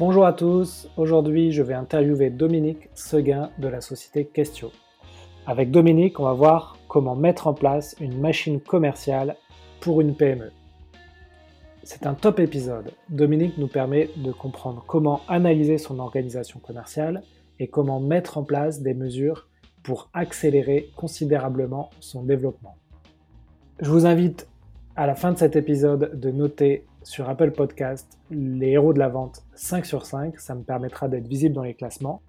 Bonjour à tous, aujourd'hui je vais interviewer Dominique Seguin de la société Questio. Avec Dominique, on va voir comment mettre en place une machine commerciale pour une PME. C'est un top épisode. Dominique nous permet de comprendre comment analyser son organisation commerciale et comment mettre en place des mesures pour accélérer considérablement son développement. Je vous invite à la fin de cet épisode de noter sur Apple Podcast les héros de la vente 5 sur 5, ça me permettra d'être visible dans les classements,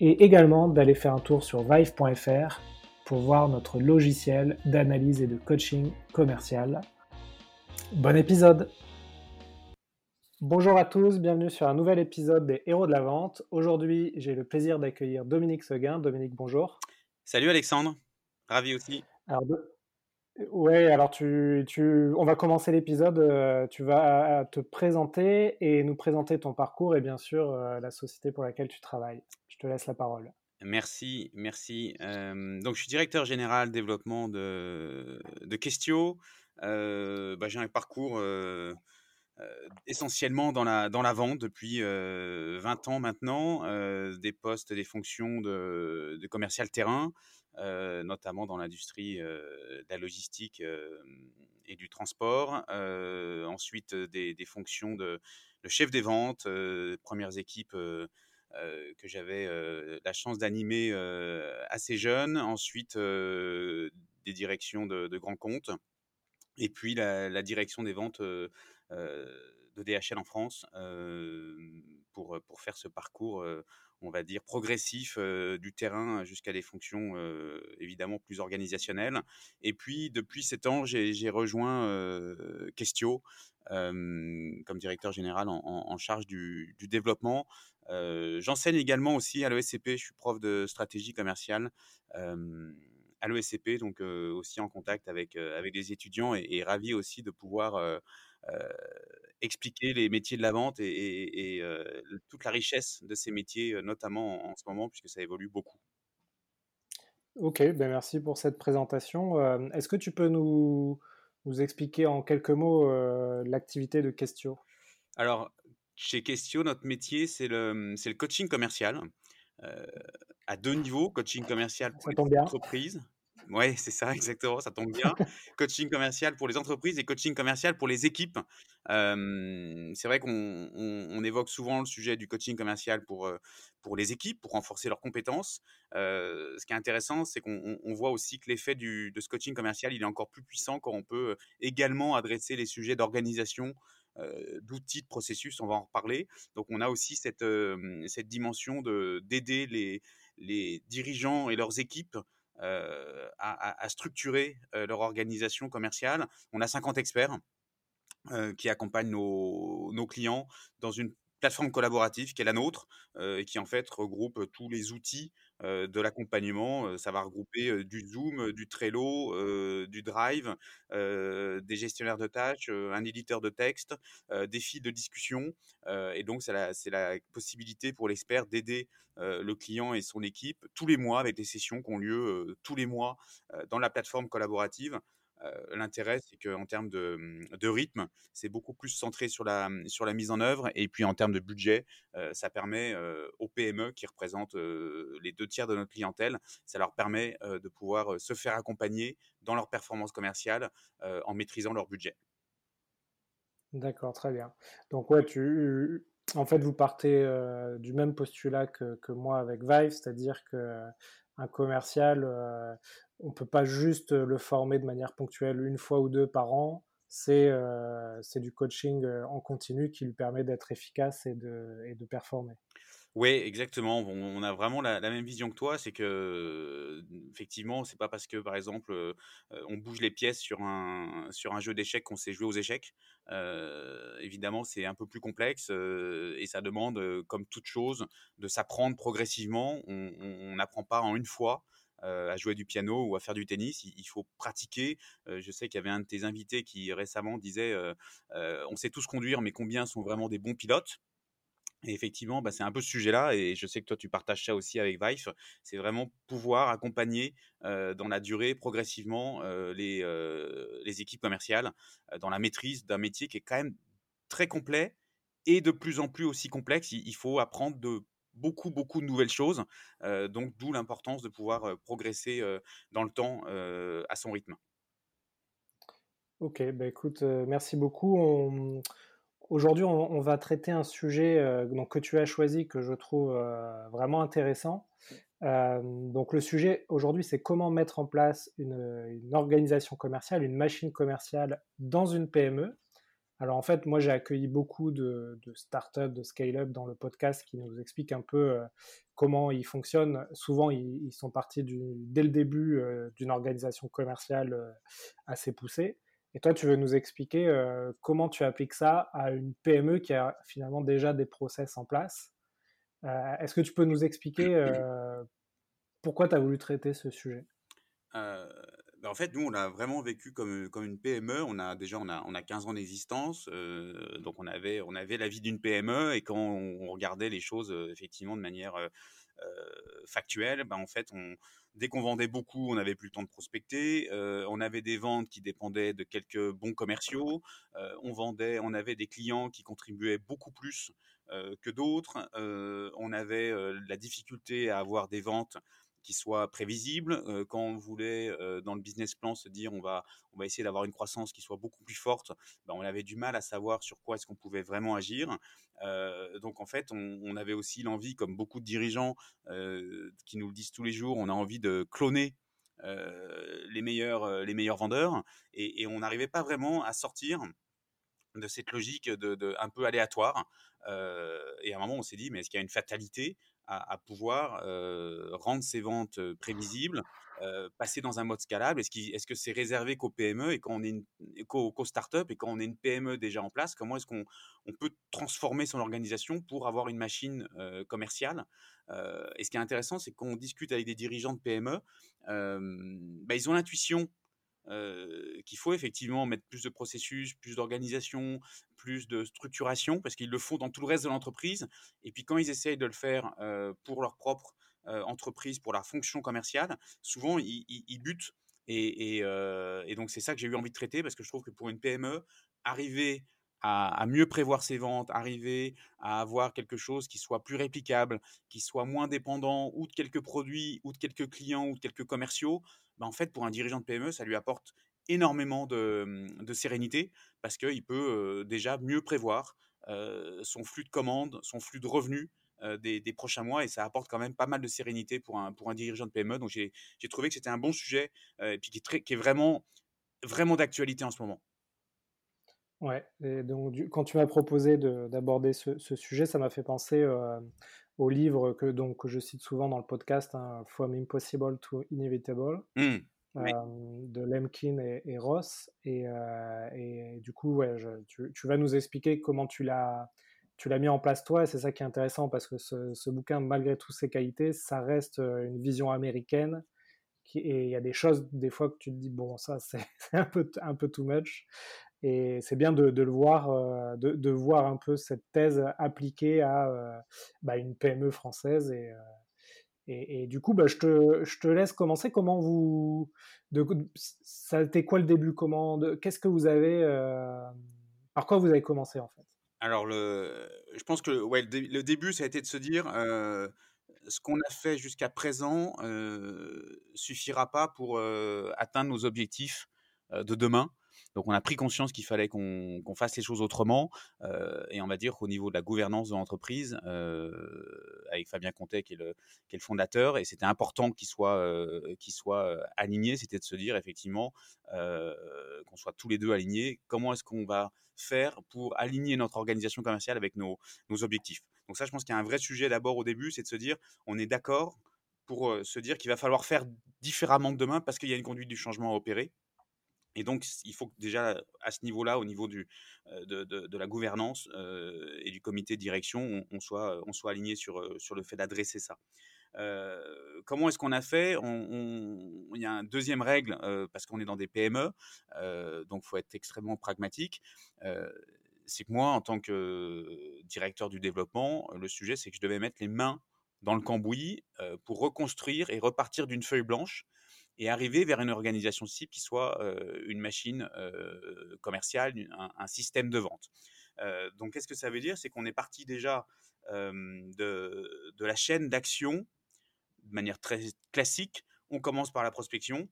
et également d'aller faire un tour sur vive.fr pour voir notre logiciel d'analyse et de coaching commercial. Bon épisode Bonjour à tous, bienvenue sur un nouvel épisode des héros de la vente. Aujourd'hui, j'ai le plaisir d'accueillir Dominique Seguin. Dominique, bonjour. Salut Alexandre, ravi aussi. Alors, Ouais, alors tu, tu, on va commencer l'épisode. euh, tu vas te présenter et nous présenter ton parcours et bien sûr euh, la société pour laquelle tu travailles. Je te laisse la parole. Merci, merci. Euh, donc, je suis directeur général développement de, de Questio. Bah, j'ai un parcours essentiellement dans la, dans la vente depuis euh, 20 ans maintenant, des postes, des fonctions de, de commercial terrain, euh, notamment dans l'industrie euh, de la logistique euh, et du transport. Ensuite, des, fonctions de, chef des ventes, premières équipes que j'avais la chance d'animer assez jeune. Ensuite, des directions de, grands comptes. Et puis la, direction des ventes de DHL en France pour, pour faire ce parcours, on va dire, progressif du terrain jusqu'à des fonctions évidemment plus organisationnelles. Et puis depuis sept ans, j'ai rejoint Questio comme directeur général en, charge du, développement. J'enseigne également aussi à l'ESCP, je suis prof de stratégie commerciale. à l'ESCP, donc aussi en contact avec, avec des étudiants et, ravi aussi de pouvoir expliquer les métiers de la vente et, et- et, euh, toute la richesse de ces métiers, notamment en, en ce moment, puisque ça évolue beaucoup. Ok, ben merci pour cette présentation. Euh, est-ce que tu peux nous, nous expliquer en quelques mots euh, l'activité de Questio? Alors, chez Questio, notre métier, c'est le, c'est le coaching commercial, à deux niveaux, coaching commercial pour les entreprises. Ouais, c'est ça, exactement, ça tombe bien. Coaching commercial pour les entreprises et coaching commercial pour les équipes. Euh, c'est vrai qu'on on- on évoque souvent le sujet du coaching commercial pour, pour les équipes, pour renforcer leurs compétences. Euh, ce qui est intéressant, c'est qu'on on- on voit aussi que l'effet du- de ce coaching commercial, il est encore plus puissant quand on peut également adresser les sujets d'organisation, euh, d'outils, de processus, on va en reparler. Donc on a aussi cette, euh, cette dimension de d'aider les, les dirigeants et leurs équipes à, à- structurer euh, leur organisation commerciale. On a 50 experts euh, qui accompagnent nos, clients dans une plateforme collaborative qui est la nôtre euh, et qui en fait regroupe tous les outils euh, de l'accompagnement. Euh, ça va regrouper euh, du Zoom, du Trello, du Drive, des gestionnaires de tâches, un éditeur de texte, des fils de discussion. Et donc c'est la, la possibilité pour l'expert d'aider le client et son équipe tous les mois avec des sessions qui ont lieu tous les mois dans la plateforme collaborative. L'intérêt, c'est qu'en termes de, de rythme, c'est beaucoup plus centré sur la, sur la mise en œuvre. Et puis en termes de budget, ça permet aux PME qui représentent les deux tiers de notre clientèle, ça leur permet de pouvoir se faire accompagner dans leur performance commerciale en maîtrisant leur budget. D'accord, très bien. Donc ouais, tu, en fait, vous partez du même postulat que, moi avec Vive, c'est-à-dire que commercial, euh, on peut pas juste le former de manière ponctuelle une fois ou deux par an. C'est euh, du coaching euh, en continu qui lui permet d'être efficace et de, et de performer. Oui, exactement. On on a vraiment la, même vision que toi. C'est que, euh, effectivement, c'est pas parce que, par exemple, on bouge les pièces sur un, sur un jeu d'échecs qu'on sait jouer aux échecs. Évidemment, c'est un peu plus complexe et ça demande, comme toute chose, de s'apprendre progressivement. On n'apprend pas en une fois. à jouer du piano ou à faire du tennis, il, faut pratiquer. Je sais qu'il y avait un de tes invités qui récemment disait on sait tous conduire, mais combien sont vraiment des bons pilotes et effectivement, bah, c'est un peu ce sujet-là, et je sais que toi tu partages ça aussi avec Vive. C'est vraiment pouvoir accompagner dans la durée progressivement les, équipes commerciales dans la maîtrise d'un métier qui est quand même très complet et de plus en plus aussi complexe. Il, faut apprendre de beaucoup, beaucoup de nouvelles choses. donc, d'où l'importance de pouvoir progresser dans le temps à son rythme. Ok, bah écoute, merci beaucoup. Aujourd'hui, on, va traiter un sujet donc, que tu as choisi, que je trouve vraiment intéressant. donc le sujet aujourd'hui, c'est comment mettre en place une, organisation commerciale, une machine commerciale dans une PME. Alors en fait, moi j'ai accueilli beaucoup de, startups, de scale-up dans le podcast qui nous expliquent un peu comment ils fonctionnent. Souvent, ils, sont partis dès le début d'une organisation commerciale assez poussée. Et toi, tu veux nous expliquer euh, comment tu appliques ça à une PME qui a finalement déjà des process en place? Euh, est-ce que tu peux nous expliquer euh, pourquoi tu as voulu traiter ce sujet? Bah, en fait, nous, on a vraiment vécu comme, comme une PME. On a déjà on a, on a 15 ans d'existence, donc on avait, on avait la vie d'une PME. Et quand on, regardait les choses effectivement de manière factuelle, bah, en fait, on, Dès qu'on vendait beaucoup, on n'avait plus le temps de prospecter. Euh, on avait des ventes qui dépendaient de quelques bons commerciaux. Euh, on vendait, on avait des clients qui contribuaient beaucoup plus euh, que d'autres. on avait la difficulté à avoir des ventes qui soit prévisible. quand on voulait, dans le business plan, se dire on va, on va essayer d'avoir une croissance qui soit beaucoup plus forte, ben, on avait du mal à savoir sur quoi est-ce qu'on pouvait vraiment agir. donc en fait, on, avait aussi l'envie, comme beaucoup de dirigeants qui nous le disent tous les jours, on a envie de cloner les meilleurs, les meilleurs vendeurs, et, on n'arrivait pas vraiment à sortir de cette logique de, un peu aléatoire. et à un moment, on s'est dit, mais est-ce qu'il y a une fatalité à, pouvoir rendre ses ventes prévisibles, passer dans un mode scalable? Est-ce, que c'est réservé qu'aux PME et quand on est une, qu'aux, startups et quand on est une PME déjà en place, comment est-ce qu'on on peut transformer son organisation pour avoir une machine commerciale? Et ce qui est intéressant, c'est qu'on discute avec des dirigeants de PME, bah, ils ont l'intuition qu'il faut effectivement mettre plus de processus, plus d'organisation, plus de structuration, parce qu'ils le font dans tout le reste de l'entreprise. Et puis quand ils essayent de le faire pour leur propre entreprise, pour la fonction commerciale, souvent ils, butent. Et, et donc c'est ça que j'ai eu envie de traiter, parce que je trouve que pour une PME, arriver à, mieux prévoir ses ventes, arriver à avoir quelque chose qui soit plus réplicable, qui soit moins dépendant ou de quelques produits, ou de quelques clients, ou de quelques commerciaux, bah, en fait, pour un dirigeant de PME, ça lui apporte énormément de, mmh, sérénité parce qu'il peut déjà mieux prévoir son flux de commandes, son flux de revenus des, prochains mois et ça apporte quand même pas mal de sérénité pour un, pour un dirigeant de PME. Donc j'ai trouvé que c'était un bon sujet et puis qui est, très, qui est vraiment, vraiment d'actualité en ce moment. Ouais, donc quand tu m'as proposé d'aborder ce, sujet, ça m'a fait penser au livre que, donc, que je cite souvent dans le podcast, hein, From Impossible to Inevitable, mmh, de Lemkin et, Ross. Et, et, du coup, ouais, tu, tu, vas nous expliquer comment tu l'as tu l'as mis en place toi, et c'est ça qui est intéressant parce que ce, ce, bouquin, malgré toutes ses qualités, ça reste une vision américaine. Qui, et il y a des choses, des fois, que tu te dis, bon, ça, c'est un peu, un peu too much. Et c'est bien de, le voir, euh, de, voir un peu cette thèse appliquée à euh, bah, une PME française. Et, euh, et, du coup, bah, je, te, laisse commencer. Comment vous. Ça a été quoi le début? Qu'est-ce que vous avez. par quoi vous avez commencé en fait? Alors, je pense que le, début, ça a été de se dire ce qu'on a fait jusqu'à présent suffira pas pour atteindre nos objectifs de demain. Donc on a pris conscience qu'il fallait qu'on fasse les choses autrement. Euh, et on va dire qu'au niveau de la gouvernance de l'entreprise, euh, avec Fabien Contet qui est le, fondateur, et c'était important qu'il soit, euh, aligné, c'était de se dire effectivement qu'on soit tous les deux alignés. Comment est-ce qu'on va faire pour aligner notre organisation commerciale avec nos, nos objectifs? Donc ça, je pense qu'il y a un vrai sujet d'abord au début, c'est de se dire on est d'accord pour se dire qu'il va falloir faire différemment que demain parce qu'il y a une conduite du changement à opérer. Et donc, il faut que déjà à ce niveau-là, au niveau de, la gouvernance et du comité de direction, on, soit, aligné sur le fait d'adresser ça. comment est-ce qu'on a fait? Il y a une deuxième règle, parce qu'on est dans des PME, donc il faut être extrêmement pragmatique. c'est que moi, en tant que directeur du développement, le sujet, c'est que je devais mettre les mains dans le cambouis pour reconstruire et repartir d'une feuille blanche et arriver vers une organisation cible qui soit une machine commerciale, un, système de vente. donc, qu'est-ce que ça veut dire? C'est qu'on est parti déjà de, la chaîne d'action de manière très classique. On commence par la prospection,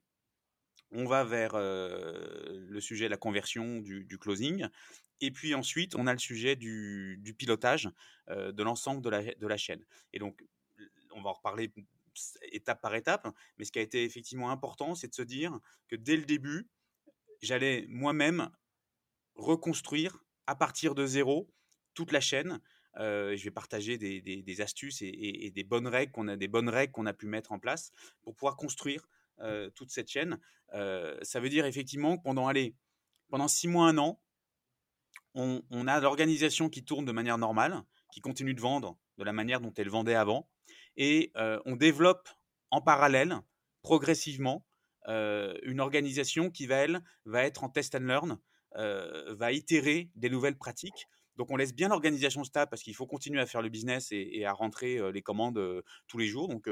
on va vers le sujet de la conversion, du, closing, et puis ensuite on a le sujet du, pilotage de l'ensemble de la, de la, chaîne. Et donc, on va en reparler étape par étape, mais ce qui a été effectivement important, c'est de se dire que dès le début, j'allais moi-même reconstruire à partir de zéro toute la chaîne. je vais partager des, astuces et, des bonnes règles qu'on a, des bonnes règles qu'on a pu mettre en place pour pouvoir construire toute cette chaîne. ça veut dire effectivement que pendant, pendant six mois, un an, on, a l'organisation qui tourne de manière normale, qui continue de vendre de la manière dont elle vendait avant, et on développe en parallèle, progressivement, une organisation qui va, elle, va être en test and learn, va itérer des nouvelles pratiques donc on laisse bien l'organisation stable parce qu'il faut continuer à faire le business et, à rentrer les commandes tous les jours. Donc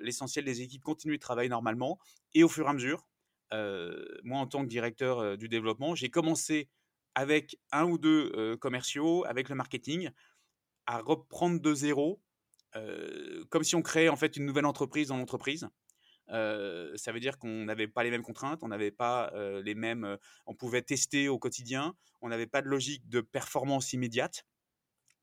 l'essentiel des équipes continue de travailler normalement. Et au fur et à mesure, moi en tant que directeur du développement, j'ai commencé avec un ou deux commerciaux, avec le marketing, à reprendre de zéro, comme si on créait en fait une nouvelle entreprise dans l'entreprise ça veut dire qu'on n'avait pas les mêmes contraintes, on n'avait pas les mêmes, on pouvait tester au quotidien, on n'avait pas de logique de performance immédiate.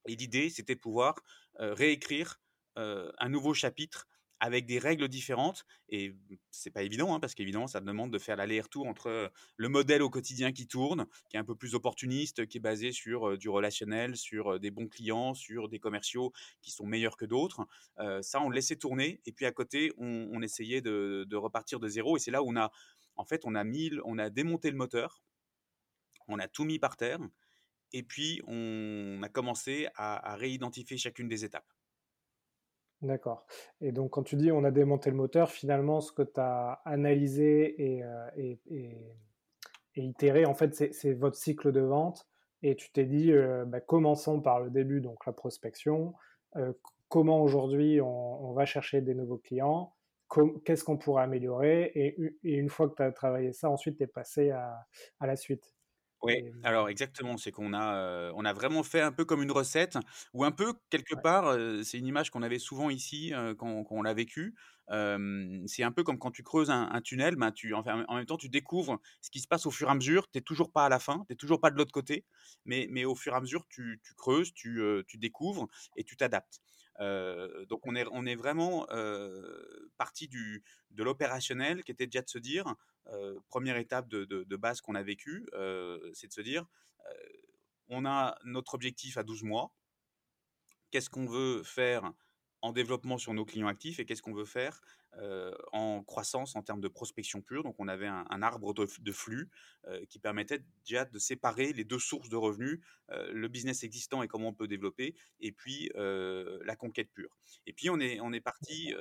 Et l'idée, c'était pouvoir réécrire un nouveau chapitre avec des règles différentes. Et c'est pas évident, hein, parce qu'évidemment, ça demande de faire l'aller-retour entre le modèle au quotidien qui tourne, qui est un peu plus opportuniste, qui est basé sur du relationnel, sur des bons clients, sur des commerciaux qui sont meilleurs que d'autres. ça, on le laissait tourner. Et puis à côté, on, essayait de, repartir de zéro. Et c'est là où on a, en fait, on a mis, on a démonté le moteur, on a tout mis par terre. Et puis, on a commencé à réidentifier chacune des étapes. D'accord. Et donc, quand tu dis on a démonté le moteur, finalement, ce que tu as analysé et, euh, itéré, en fait, c'est votre cycle de vente. Et tu t'es dit, euh, bah, commençons par le début, donc la prospection. Euh, comment aujourd'hui on, va chercher des nouveaux clients? Qu'est-ce qu'on pourrait améliorer? Et, une fois que tu as travaillé ça, ensuite, tu es passé à la suite. Oui, alors exactement, c'est qu'on a, on a vraiment fait un peu comme une recette ou un peu quelque part, c'est une image qu'on avait souvent ici, quand on l'a vécu. c'est un peu comme quand tu creuses un tunnel, ben tu en même temps, tu découvres ce qui se passe au fur et à mesure. Tu es toujours pas à la fin, tu es toujours pas de l'autre côté, mais mais au fur et à mesure, tu tu creuses, tu, tu découvres et tu t'adaptes. donc on est on est vraiment, parti du de l'opérationnel qui était déjà de se dire, première étape de, base qu'on a vécue, c'est de se dire, on a notre objectif à 12 mois, qu'est-ce qu'on veut faire en développement sur nos clients actifs et qu'est-ce qu'on veut faire en croissance en termes de prospection pure? Donc on avait un, arbre de, flux qui permettait déjà de séparer les deux sources de revenus, le business existant et comment on peut développer, et puis la conquête pure. Et puis on est, on est parti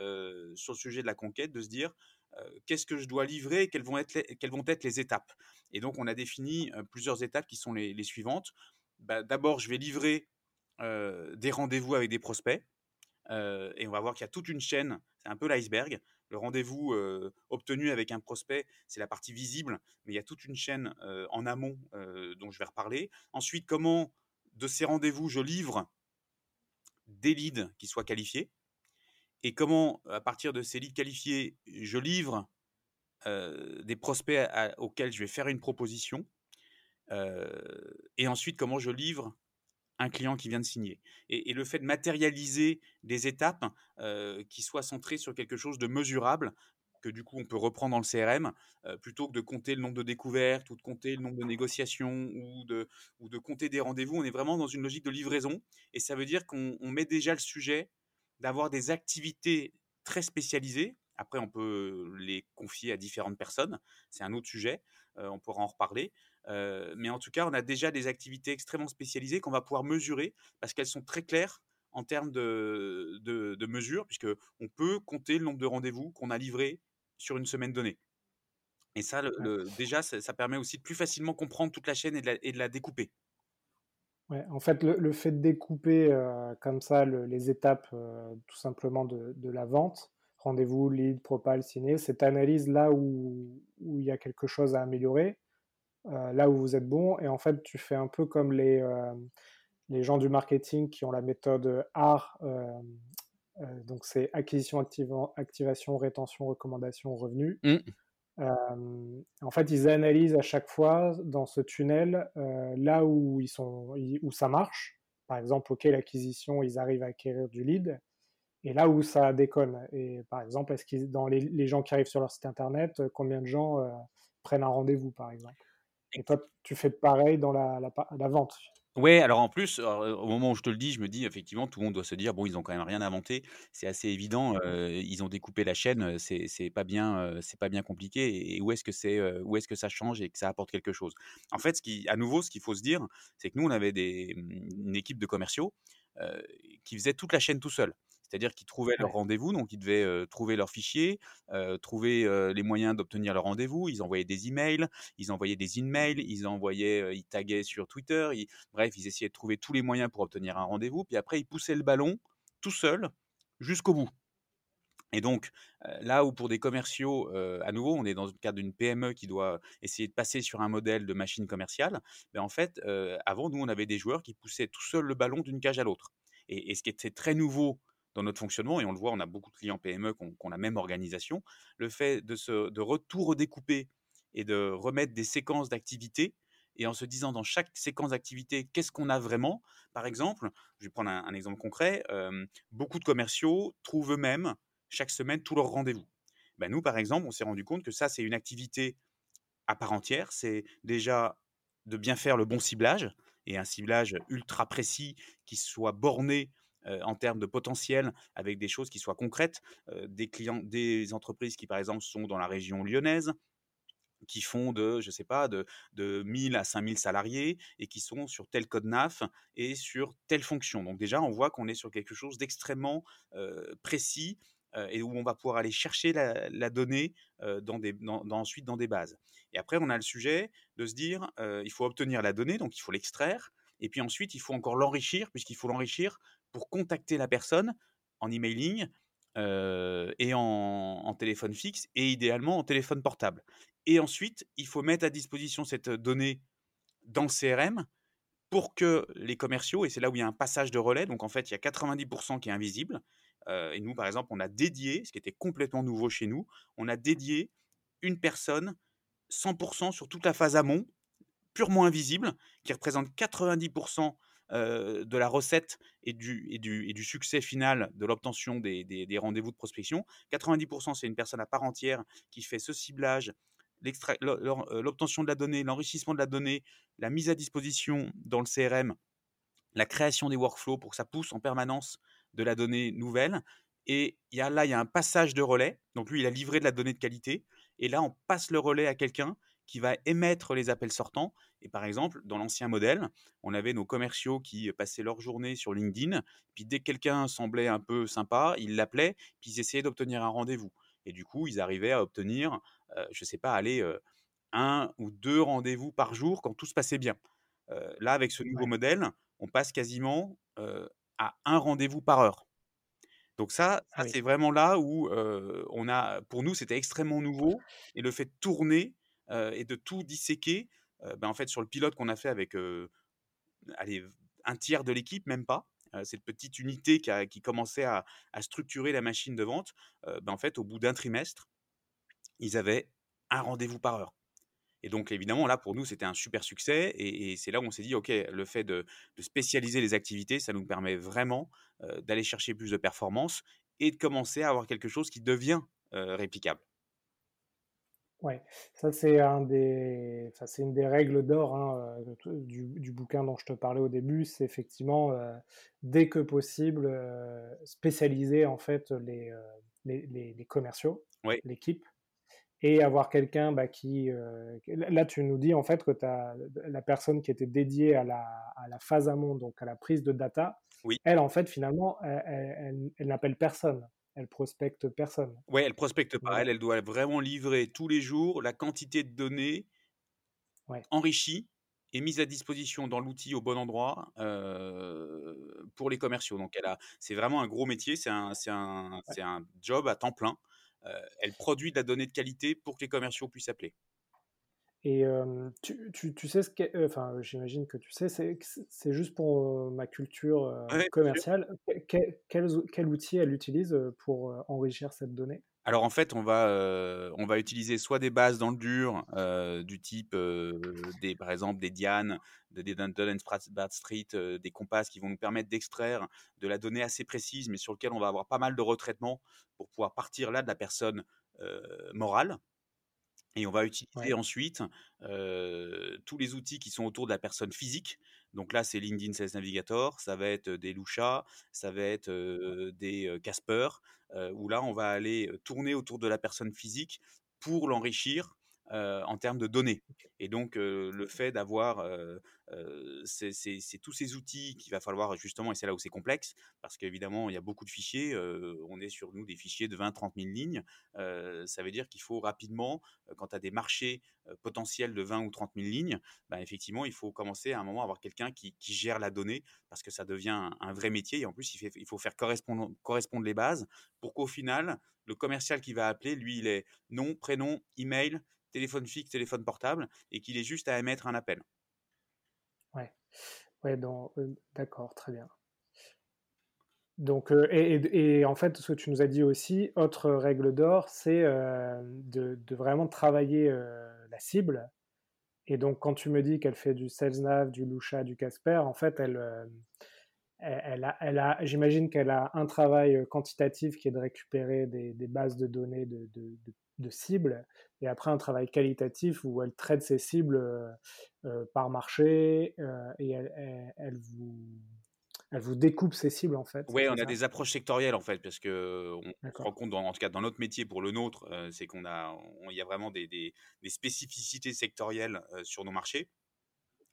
sur le sujet de la conquête, de se dire qu'est-ce que je dois livrer, quelles vont être les, étapes. Et donc, on a défini plusieurs étapes qui sont les, suivantes. Bah, d'abord, je vais livrer des rendez-vous avec des prospects. et on va voir qu'il y a toute une chaîne, c'est un peu l'iceberg. Le rendez-vous obtenu avec un prospect, c'est la partie visible, mais il y a toute une chaîne en amont dont je vais reparler. Ensuite, comment de ces rendez-vous je livre des leads qui soient qualifiés et comment, à partir de ces leads qualifiés, je livre des prospects auxquels je vais faire une proposition, et ensuite comment je livre un client qui vient de signer. Et, le fait de matérialiser des étapes qui soient centrées sur quelque chose de mesurable, que du coup on peut reprendre dans le CRM, plutôt que de compter le nombre de découvertes ou de compter le nombre de négociations ou de, ou de compter des rendez-vous, on est vraiment dans une logique de livraison, et ça veut dire qu'on met déjà le sujet d'avoir des activités très spécialisées. Après, on peut les confier à différentes personnes. C'est un autre sujet. on pourra en reparler. mais en tout cas, on a déjà des activités extrêmement spécialisées qu'on va pouvoir mesurer parce qu'elles sont très claires en termes de, de, de mesures, puisqu'on peut compter le nombre de rendez-vous qu'on a livrés sur une semaine donnée. Et ça, le, déjà, ça, permet aussi de plus facilement comprendre toute la chaîne et de la découper en fait, le, fait de découper euh, comme ça les étapes euh, tout simplement de, la vente, rendez-vous, lead, propal, signé, cette analyse là où, il y a quelque chose à améliorer, euh, là où vous êtes bon, et en fait, tu fais un peu comme les, les gens du marketing qui ont la méthode AR, donc c'est acquisition, activation, rétention, recommandation, revenu. Mmh. Euh, en fait, ils analysent à chaque fois dans ce tunnel euh, là où ils sont, où ça marche. Par exemple, ok, l'acquisition, ils arrivent à acquérir du lead, et là où ça déconne. Et par exemple, est-ce qu'ils, dans les, les, gens qui arrivent sur leur site internet, combien de gens euh, prennent un rendez-vous, par exemple? Et toi, tu fais pareil dans la, la, la vente? Ouais, alors en plus, au moment où je te le dis, je me dis effectivement, tout le monde doit se dire: «Bon, ils ont quand même rien inventé». C'est assez évident, heu, ils ont découpé la chaîne, c'est c'est pas bien, heu, c'est pas bien compliqué et où est-ce que c'est, heu, où est-ce que ça change et que ça apporte quelque chose? En fait, ce qui à nouveau, ce qu'il faut se dire, c'est que nous, on avait des, mmh, une équipe de commerciaux, heu, qui faisait toute la chaîne tout seul. C'est-à-dire qu'ils trouvaient leur rendez-vous, donc ils devaient euh, trouver leur fichier, euh, trouver euh, les moyens d'obtenir leur rendez-vous. Ils envoyaient des emails, ils envoyaient des in-mails, ils envoyaient, ils taguaient sur Twitter. bref, ils essayaient de trouver tous les moyens pour obtenir un rendez-vous. Puis après, ils poussaient le ballon tout seul jusqu'au bout. Et donc, là où pour des commerciaux, à nouveau, on est dans le cadre d'une PME qui doit essayer de passer sur un modèle de machine commerciale, ben en fait, avant, nous, on avait des joueurs qui poussaient tout seul le ballon d'une cage à l'autre. Et, et, ce qui était très nouveau dans notre fonctionnement, et on le voit, on a beaucoup de clients PME qui ont, la même organisation, le fait de, se, de tout redécouper et de remettre des séquences d'activités, et en se disant dans chaque séquence d'activité, qu'est-ce qu'on a vraiment? Par exemple, je vais prendre un, exemple concret, beaucoup de commerciaux trouvent eux-mêmes chaque semaine tous leurs rendez-vous. Ben nous, par exemple, on s'est rendu compte que ça, c'est une activité à part entière. C'est déjà de bien faire le bon ciblage, et un ciblage ultra précis qui soit borné euh, en termes de potentiel avec des choses qui soient concrètes, euh, des clients, des entreprises qui par exemple sont dans la région lyonnaise, qui font de, je sais pas, de, de 1000 à 5000 salariés et qui sont sur tel code NAF et sur telle fonction. Donc déjà, on voit qu'on est sur quelque chose d'extrêmement euh, précis et où on va pouvoir aller chercher la, donnée dans des, ensuite dans des bases. Et après, on a le sujet de se dire, il faut obtenir la donnée, donc il faut l'extraire, et puis ensuite, il faut encore l'enrichir, puisqu'il faut l'enrichir pour contacter la personne en emailing euh, et en, téléphone fixe et idéalement en téléphone portable. Et ensuite, il faut mettre à disposition cette donnée dans le CRM pour que les commerciaux, et c'est là où il y a un passage de relais, donc en fait, il y a 90% qui est invisible. Et nous, par exemple, on a dédié, ce qui était complètement nouveau chez nous, on a dédié une personne 100% sur toute la phase amont, purement invisible, qui représente 90% euh, de la recette et du, et du, et du succès final de l'obtention des, des, rendez-vous de prospection. 90%, c'est une personne à part entière qui fait ce ciblage, euh, l'obtention de la donnée, l'enrichissement de la donnée, la mise à disposition dans le CRM, la création des workflows pour que ça pousse en permanence de la donnée nouvelle. Et y a, là, il y a un passage de relais. Donc lui, il a livré de la donnée de qualité. Et là, on passe le relais à quelqu'un qui va émettre les appels sortants. Et par exemple, dans l'ancien modèle, on avait nos commerciaux qui passaient leur journée sur LinkedIn, puis dès que quelqu'un semblait un peu sympa, ils l'appelaient, puis ils essayaient d'obtenir un rendez-vous. Et du coup, ils arrivaient à obtenir, euh, je ne sais pas, aller euh, un ou deux rendez-vous par jour quand tout se passait bien. Euh, là, avec ce nouveau modèle, on passe quasiment à un rendez-vous par heure. Donc ça, ça c'est vraiment là où on a, pour nous, c'était extrêmement nouveau. Et le fait de tourner et de tout disséquer, ben, en fait, sur le pilote qu'on a fait avec allez, un tiers de l'équipe, même pas, cette petite unité qui, a, qui commençait à, structurer la machine de vente, ben, en fait, au bout d'un trimestre, ils avaient un rendez-vous par heure. Et donc, évidemment, là, pour nous, c'était un super succès. Et, c'est là où on s'est dit, OK, le fait de, de, spécialiser les activités, ça nous permet vraiment d'aller chercher plus de performance et de commencer à avoir quelque chose qui devient réplicable. Oui, ça c'est un des, c'est une des règles d'or hein, euh, du, du, bouquin dont je te parlais au début. C'est effectivement euh, dès que possible euh, spécialiser en fait les, les, les, commerciaux, l'équipe, et avoir quelqu'un bah, qui, là tu nous dis en fait que as la personne qui était dédiée à la, à la phase amont, donc à la prise de data, oui. elle en fait finalement elle, elle n'appelle personne elle prospecte personne. Ouais, elle prospecte pas. Elle, elle doit vraiment livrer tous les jours la quantité de données enrichies et mises à disposition dans l'outil au bon endroit euh, pour les commerciaux. Donc, elle a, c'est vraiment un gros métier. C'est un, c'est un, c'est un job à temps plein. Euh, elle produit de la donnée de qualité pour que les commerciaux puissent appeler. Et euh, tu, tu, tu sais ce qu'est, euh, enfin, j'imagine que tu sais, c'est, c'est juste pour euh, ma culture Ouais, commerciale. Quel, quel, quel outil elle utilise pour enrichir cette donnée? Alors en fait, on va, on va utiliser soit des bases dans le dur, du type, des par exemple des Diane, de des Dun& heu, des Compass qui vont nous permettre d'extraire de la donnée assez précise, mais sur lequel on va avoir pas mal de retraitement pour pouvoir partir là de la personne, morale. Et on va utiliser Ouais, ensuite euh, tous les outils qui sont autour de la personne physique. Donc là, c'est LinkedIn Sales Navigator, ça va être des Lusha, ça va être euh, des Casper, euh, où là, on va aller tourner autour de la personne physique pour l'enrichir euh, en termes de données. Et donc, euh, le fait d'avoir euh, c'est tous ces outils qu'il va falloir justement, et c'est là où c'est complexe, parce qu'évidemment, il y a beaucoup de fichiers. on est sur nous des fichiers de 20-30 000 lignes. Ça veut dire qu'il faut rapidement quand tu as des marchés potentiels de 20 ou 30 000 lignes, bah, effectivement, il faut commencer à un moment à avoir quelqu'un qui, gère la donnée parce que ça devient un, vrai métier. Et en plus, il faut faire correspondre, correspondre les bases pour qu'au final, le commercial qui va appeler, lui, il est nom, prénom, email, téléphone fixe, téléphone portable et qu'il ait juste à émettre un appel. ouais, ouais, euh, d'accord, très bien. Donc, euh, et, en fait, ce que tu nous as dit aussi, autre règle d'or, c'est euh, de, vraiment travailler la cible. Et donc, quand tu me dis qu'elle fait du SalesNav, du Lusha, du Casper, en fait, elle, elle, a, elle a, j'imagine qu'elle a un travail quantitatif qui est de récupérer des, bases de données de, de cibles, et après un travail qualitatif où elle traite ses cibles euh, euh, par marché euh, et elle, elle, elle vous, elle vous découpe ses cibles en fait, Ouais, on a des approches sectorielles en fait, parce que on se rend compte, dans, en tout cas dans notre métier pour le nôtre, euh, c'est qu'on a, il y a vraiment des, des, des spécificités sectorielles sur nos marchés.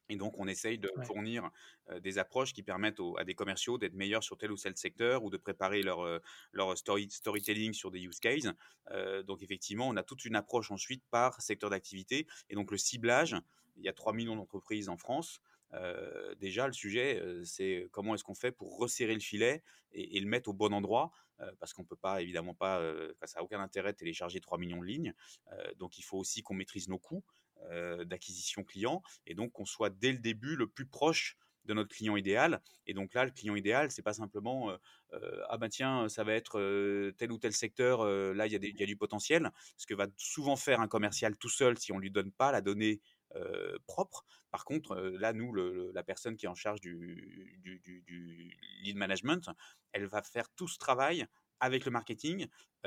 Et donc, on essaye de Ouais. fournir euh, des approches qui permettent aux- à des commerciaux d'être meilleurs sur tel ou tel secteur ou de préparer leur, euh, leur story, storytelling sur des use cases. Euh, donc, effectivement, on a toute une approche ensuite par secteur d'activité. Et donc, le ciblage, il y a 3 millions d'entreprises en France. Déjà, le sujet, c'est comment est-ce qu'on fait pour resserrer le filet et, et le mettre au bon endroit, parce qu'on peut pas, évidemment pas, ça n'a aucun intérêt de télécharger 3 millions de lignes. Donc, il faut aussi qu'on maîtrise nos coûts d'acquisition client et donc qu'on soit dès le début le plus proche de notre client idéal. Et donc là, le client idéal, c'est pas simplement euh, euh, ah ben tiens, ça va être euh, tel ou tel secteur, euh, là il y, y a du potentiel. Ce que va souvent faire un commercial tout seul si on lui donne pas la donnée euh, propre. Par contre, euh, là, nous, la personne qui est en charge du- du lead management, elle va faire tout ce travail avec le marketing,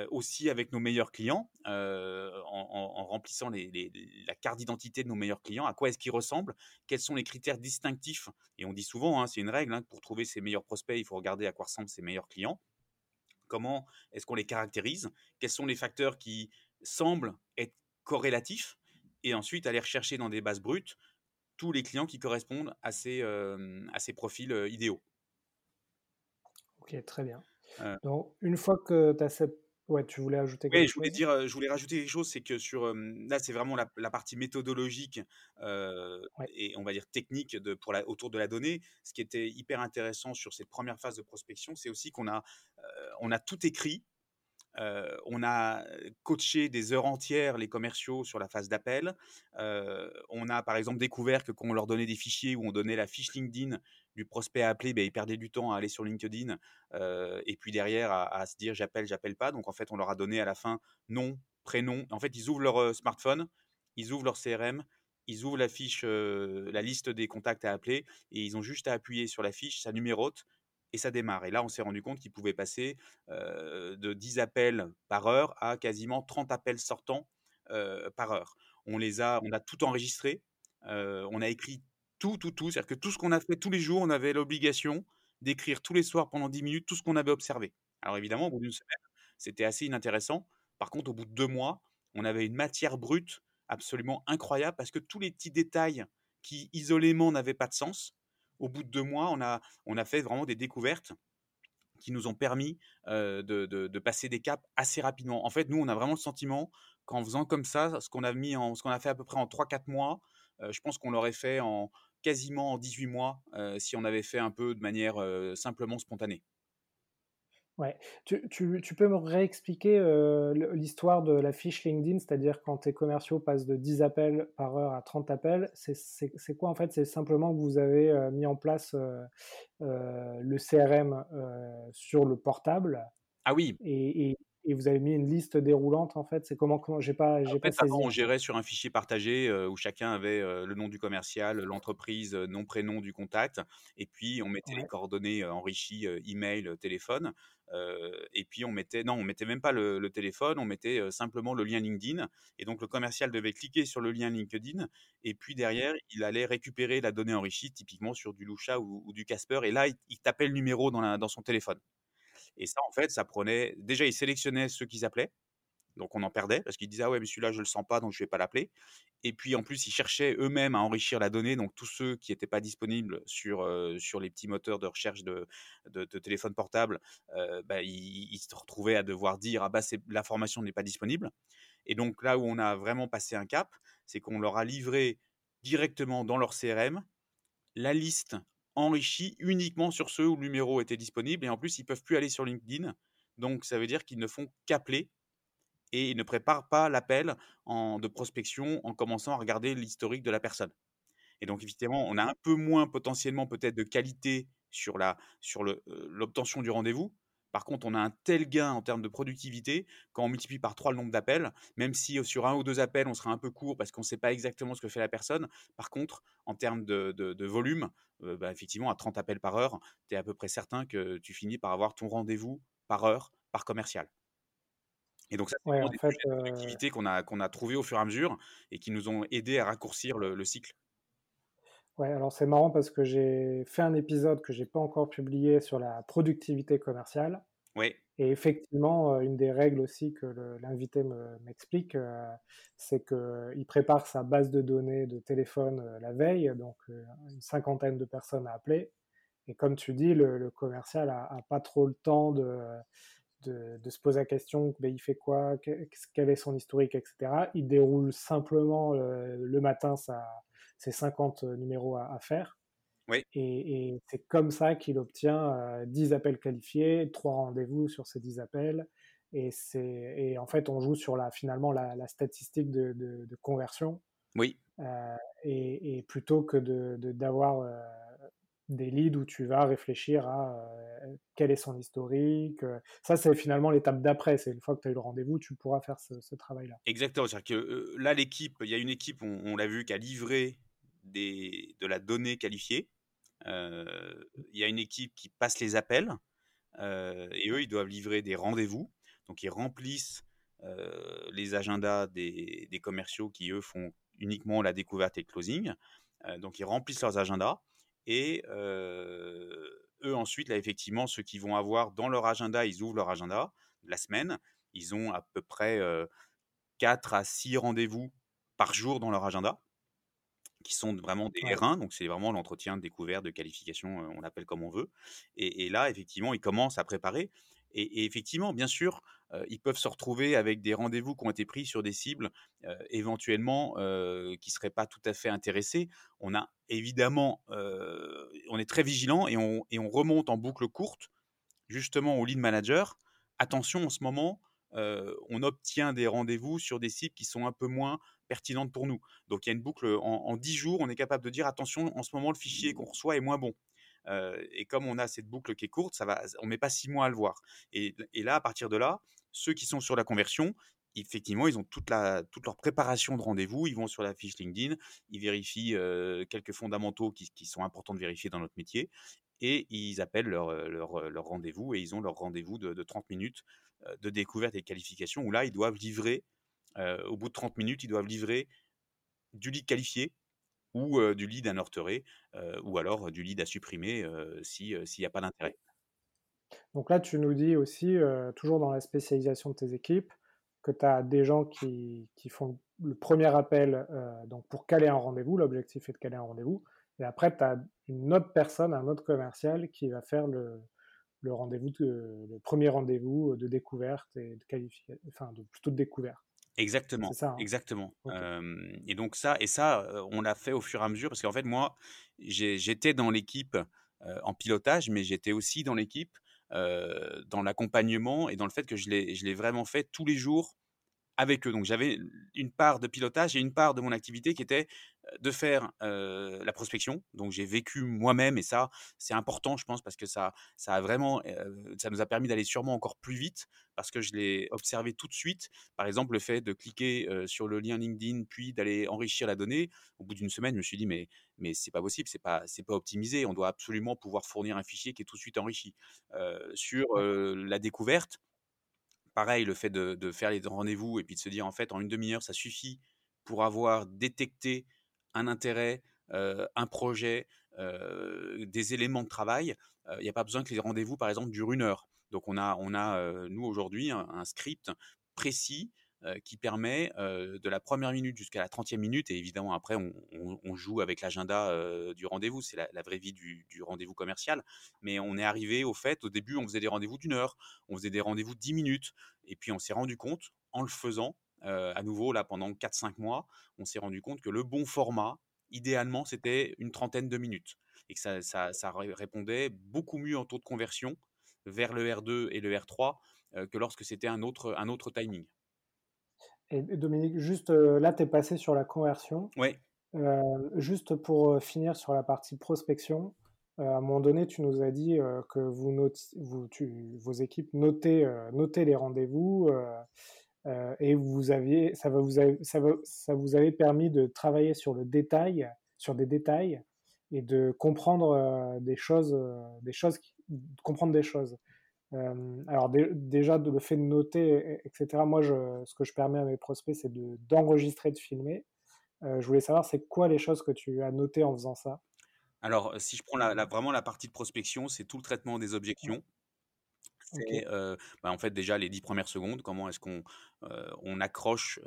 aussi avec nos meilleurs clients, en, remplissant la carte d'identité de nos meilleurs clients, à quoi est-ce qu'ils ressemblent, quels sont les critères distinctifs? Et on dit souvent, hein, c'est une règle, hein, pour trouver ses meilleurs prospects, il faut regarder à quoi ressemblent ses meilleurs clients. Comment est-ce qu'on les caractérise? Quels sont les facteurs qui semblent être corrélatifs? Et ensuite, aller rechercher dans des bases brutes tous les clients qui correspondent à ces, profils idéaux. Ok, très bien. Donc, une fois que tu as cette... Ouais, tu voulais ajouter Oui, quelque je voulais chose? dire, je voulais rajouter quelque chose, c'est que sur, là, c'est vraiment la la partie méthodologique, Ouais, et on va dire technique de pour la autour de la donnée. Ce qui était hyper intéressant sur cette première phase de prospection, c'est aussi qu'on a, on a tout écrit euh, on a coaché des heures entières les commerciaux sur la phase d'appel. On a par exemple découvert que quand on leur donnait des fichiers où on donnait la fiche LinkedIn du prospect à appeler, ben, ils perdaient du temps à aller sur LinkedIn et puis derrière à, se dire j'appelle, j'appelle pas. Donc en fait, on leur a donné à la fin nom, prénom. En fait, ils ouvrent leur smartphone, ils ouvrent leur CRM, ils ouvrent la fiche, la liste des contacts à appeler et ils ont juste à appuyer sur la fiche, ça numérote et ça démarre. Et là, on s'est rendu compte qu'ils pouvaient passer de 10 appels par heure à quasiment 30 appels sortants par heure. On les a, on a tout enregistré, on a écrit tout, tout, tout. C'est-à-dire que tout ce qu'on a fait tous les jours, on avait l'obligation d'écrire tous les soirs pendant 10 minutes tout ce qu'on avait observé. Alors évidemment, au bout d'une semaine, c'était assez inintéressant. Par contre, au bout de deux mois, on avait une matière brute absolument incroyable parce que tous les petits détails qui isolément n'avaient pas de sens, au bout de deux mois, on a, on a fait vraiment des découvertes qui nous ont permis euh, de, de, passer des caps assez rapidement. En fait, nous, on a vraiment le sentiment qu'en faisant comme ça, ce qu'on a a fait à peu près en 3-4 mois, euh, je pense qu'on l'aurait fait en quasiment en 18 mois euh, si on avait fait un peu de manière euh, simplement spontanée. Ouais. Tu tu tu peux me réexpliquer, l'histoire de la fiche LinkedIn? C'est-à-dire quand tes commerciaux passent de 10 appels par heure à 30 appels, c'est quoi en fait? C'est simplement que vous avez, mis en place, le CRM, sur le portable Ah oui! et et et vous avez mis une liste déroulante en fait? C'est comment comment? J'ai pas En j'ai pas fait, avant, on gérait sur un fichier partagé, où chacun avait, le nom du commercial, l'entreprise, nom, prénom du contact et puis on mettait les coordonnées, enrichies, email, téléphone, et puis on mettait non, on mettait même pas le le téléphone, on mettait, simplement le lien LinkedIn et donc le commercial devait cliquer sur le lien LinkedIn et puis derrière, il allait récupérer la donnée enrichie, typiquement sur du Lusha ou ou du Casper et là, il il tapait le numéro dans la dans son téléphone et ça, en fait, ça prenait déjà, il sélectionnait ceux qu'ils appelaient donc on en perdait parce qu'ils disaient: «Ah ouais, mais celui-là, je le sens pas, donc je vais pas l'appeler» et puis en plus, ils cherchaient eux-mêmes à enrichir la donnée, donc tous ceux qui étaient pas disponibles sur, sur les petits moteurs de recherche de de de téléphone portable, bah, ils ils se retrouvaient à devoir dire: «Ah bah, c'est l'information n'est pas disponible» et donc là où on a vraiment passé un cap, c'est qu'on leur a livré directement dans leur CRM la liste enrichie uniquement sur ceux où le numéro était disponible et en plus, ils peuvent plus aller sur LinkedIn, donc ça veut dire qu'ils ne font qu'appeler et ils ne préparent pas l'appel de prospection en commençant à regarder l'historique de la personne et donc évidemment, on a un peu moins potentiellement peut-être de qualité sur sur heu, l'obtention du rendez-vous. Par contre, on a un tel gain en termes de productivité quand on multiplie par 3 le nombre d'appels, même si, heu, sur un ou 2 appels, on sera un peu court parce qu'on sait pas exactement ce que fait la personne. Par contre, en termes de de de volume, heu, bah, effectivement, à 30 appels par heure, tu es à peu près certain que tu finis par avoir ton rendez-vous par heure, par commercial. Et donc ça, c'est Ouais, en des fait, productivité qu'on a qu'on a au fur et à mesure et qui nous ont aidés à raccourcir le le cycle. Ouais, alors c'est marrant parce que j'ai fait un épisode que j'ai pas encore publié sur la productivité commerciale Oui, et effectivement, heu, une des règles aussi que l'invité me m'explique, heu, c'est qu'il prépare sa base de données de téléphone, la veille, donc une cinquantaine de personnes à appeler et comme tu dis, le le commercial a a pas trop le temps de de, de, se poser la question, ben, il fait quoi, quel est son historique, etc. Il déroule simplement le, le matin sa, ses 50 numéros à, à faire. oui, Et, et c'est comme ça qu'il obtient euh, 10 appels qualifiés, 3 rendez-vous sur ces 10 appels. Et, c'est, et en fait, on joue sur la, finalement la, la statistique de, de, de conversion. oui, Euh, et, et, plutôt que de, de, d'avoir euh, des leads où tu vas réfléchir à euh, quel est son historique. euh. Ça, c'est finalement l'étape d'après. C'est une fois que tu as eu le rendez-vous, tu pourras faire ce, ce travail-là. exactement. C'est-à-dire que euh, là, l'équipe, il y a une équipe, on, on l'a vu, qui a livré de la donnée qualifiée. Euh, il y a une équipe qui passe les appels euh, et eux, ils doivent livrer des rendez-vous. Donc, ils remplissent euh, les agendas des, commerciaux qui, eux, font uniquement la découverte et le closing. Euh, donc, ils remplissent leurs agendas et euh, eux, ensuite, là, effectivement, ceux qui vont avoir dans leur agenda, ils ouvrent leur agenda la semaine. Ils ont à peu près euh, 4 à 6 rendez-vous par jour dans leur agenda qui sont vraiment des Ouais. R1, donc c'est vraiment l'entretien de découverte, de qualification, on l'appelle comme on veut. Et, et, là, effectivement, ils commencent à préparer. Et, et effectivement, bien sûr, euh, ils peuvent se retrouver avec des rendez-vous qui ont été pris sur des cibles euh, éventuellement euh, qui seraient pas tout à fait intéressés. On a évidemment, on est très vigilant et on, et on remonte en boucle courte justement au lead manager. Attention, en ce moment, on obtient des rendez-vous sur des cibles qui sont un peu moins pertinentes pour nous. Donc il y a une boucle en, en 10 jours, on est capable de dire attention, en ce moment le fichier qu'on reçoit est moins bon. Euh, et comme on a cette boucle qui est courte, ça va, on met pas six mois à le voir. Et, et, là, à partir de là, ceux qui sont sur la conversion, effectivement, ils ont toute, la, toute leur préparation de rendez-vous, ils vont sur la fiche LinkedIn, ils vérifient euh, quelques fondamentaux qui, qui, sont importants de vérifier dans notre métier, et ils appellent leur, leur, leur rendez-vous, et ils ont leur rendez-vous de, de 30 minutes de découverte et de qualification, où là, ils doivent livrer, au bout de 30 minutes, ils doivent livrer du lead qualifié, ou du lead à nurturer, euh, ou alors du lead à supprimer s'il si, n'y a pas d'intérêt. Donc là, tu nous dis aussi, toujours dans la spécialisation de tes équipes, que tu as des gens qui, qui, font le premier appel donc pour caler un rendez-vous, l'objectif est de caler un rendez-vous, et après, tu as une autre personne, un autre commercial qui va faire le, le rendez-vous, le premier rendez-vous de découverte et de qualification, enfin plutôt de découverte. Exactement, ça, hein exactement. okay. Euh, et donc ça, et ça, on l'a fait au fur et à mesure parce qu'en fait moi, j'étais dans l'équipe euh, en pilotage, mais j'étais aussi dans l'équipe dans l'accompagnement et dans le fait que je l'ai vraiment fait tous les jours avec eux. Donc j'avais une part de pilotage et une part de mon activité qui était de faire la prospection. Donc j'ai vécu moi-même et ça c'est important je pense parce que ça ça a vraiment ça nous a permis d'aller sûrement encore plus vite parce que je l'ai observé tout de suite. Par exemple le fait de cliquer sur le lien LinkedIn puis d'aller enrichir la donnée. Au bout d'une semaine je me suis dit mais mais c'est pas possible, c'est pas c'est pas optimisé. On doit absolument pouvoir fournir un fichier qui est tout de suite enrichi. sur la découverte pareil, le fait de, faire les rendez-vous et puis de se dire en fait en une demi-heure ça suffit pour avoir détecté un intérêt, un projet, des éléments de travail. Il n'y a pas besoin que les rendez-vous par exemple durent une heure. Donc on a, on a nous aujourd'hui un, script précis qui permet de la première minute jusqu'à la trentième minute, et évidemment après on, joue avec l'agenda du rendez-vous, c'est la, vraie vie du, rendez-vous commercial, mais on est arrivé au fait, au début on faisait des rendez-vous d'une heure, on faisait des rendez-vous de dix minutes, et puis on s'est rendu compte en le faisant, à nouveau là pendant 4-5 mois, on s'est rendu compte que le bon format, idéalement c'était une trentaine de minutes, et que ça, ça répondait beaucoup mieux en taux de conversion vers le R2 et le R3 que lorsque c'était un autre, un autre timing. Et Dominique, juste euh, là, tu es passé sur la conversion. Oui. Euh, juste pour euh, finir sur la partie prospection, à un moment donné, tu nous as dit que vous, vous vos équipes notaient, notaient les rendez-vous et vous aviez, ça, va vous ça, va, ça vous avait permis de travailler sur le détail, sur des détails et de comprendre des choses, des choses, comprendre des choses. Euh, alors déjà, le fait de noter, etc., moi, ce que je permets à mes prospects, c'est d'enregistrer, de, filmer. Euh, je voulais savoir, c'est quoi les choses que tu as notées en faisant ça? Alors, si je prends vraiment la partie de prospection, c'est tout le traitement des objections. C'est bah, en fait déjà les dix premières secondes, comment est-ce qu'on on accroche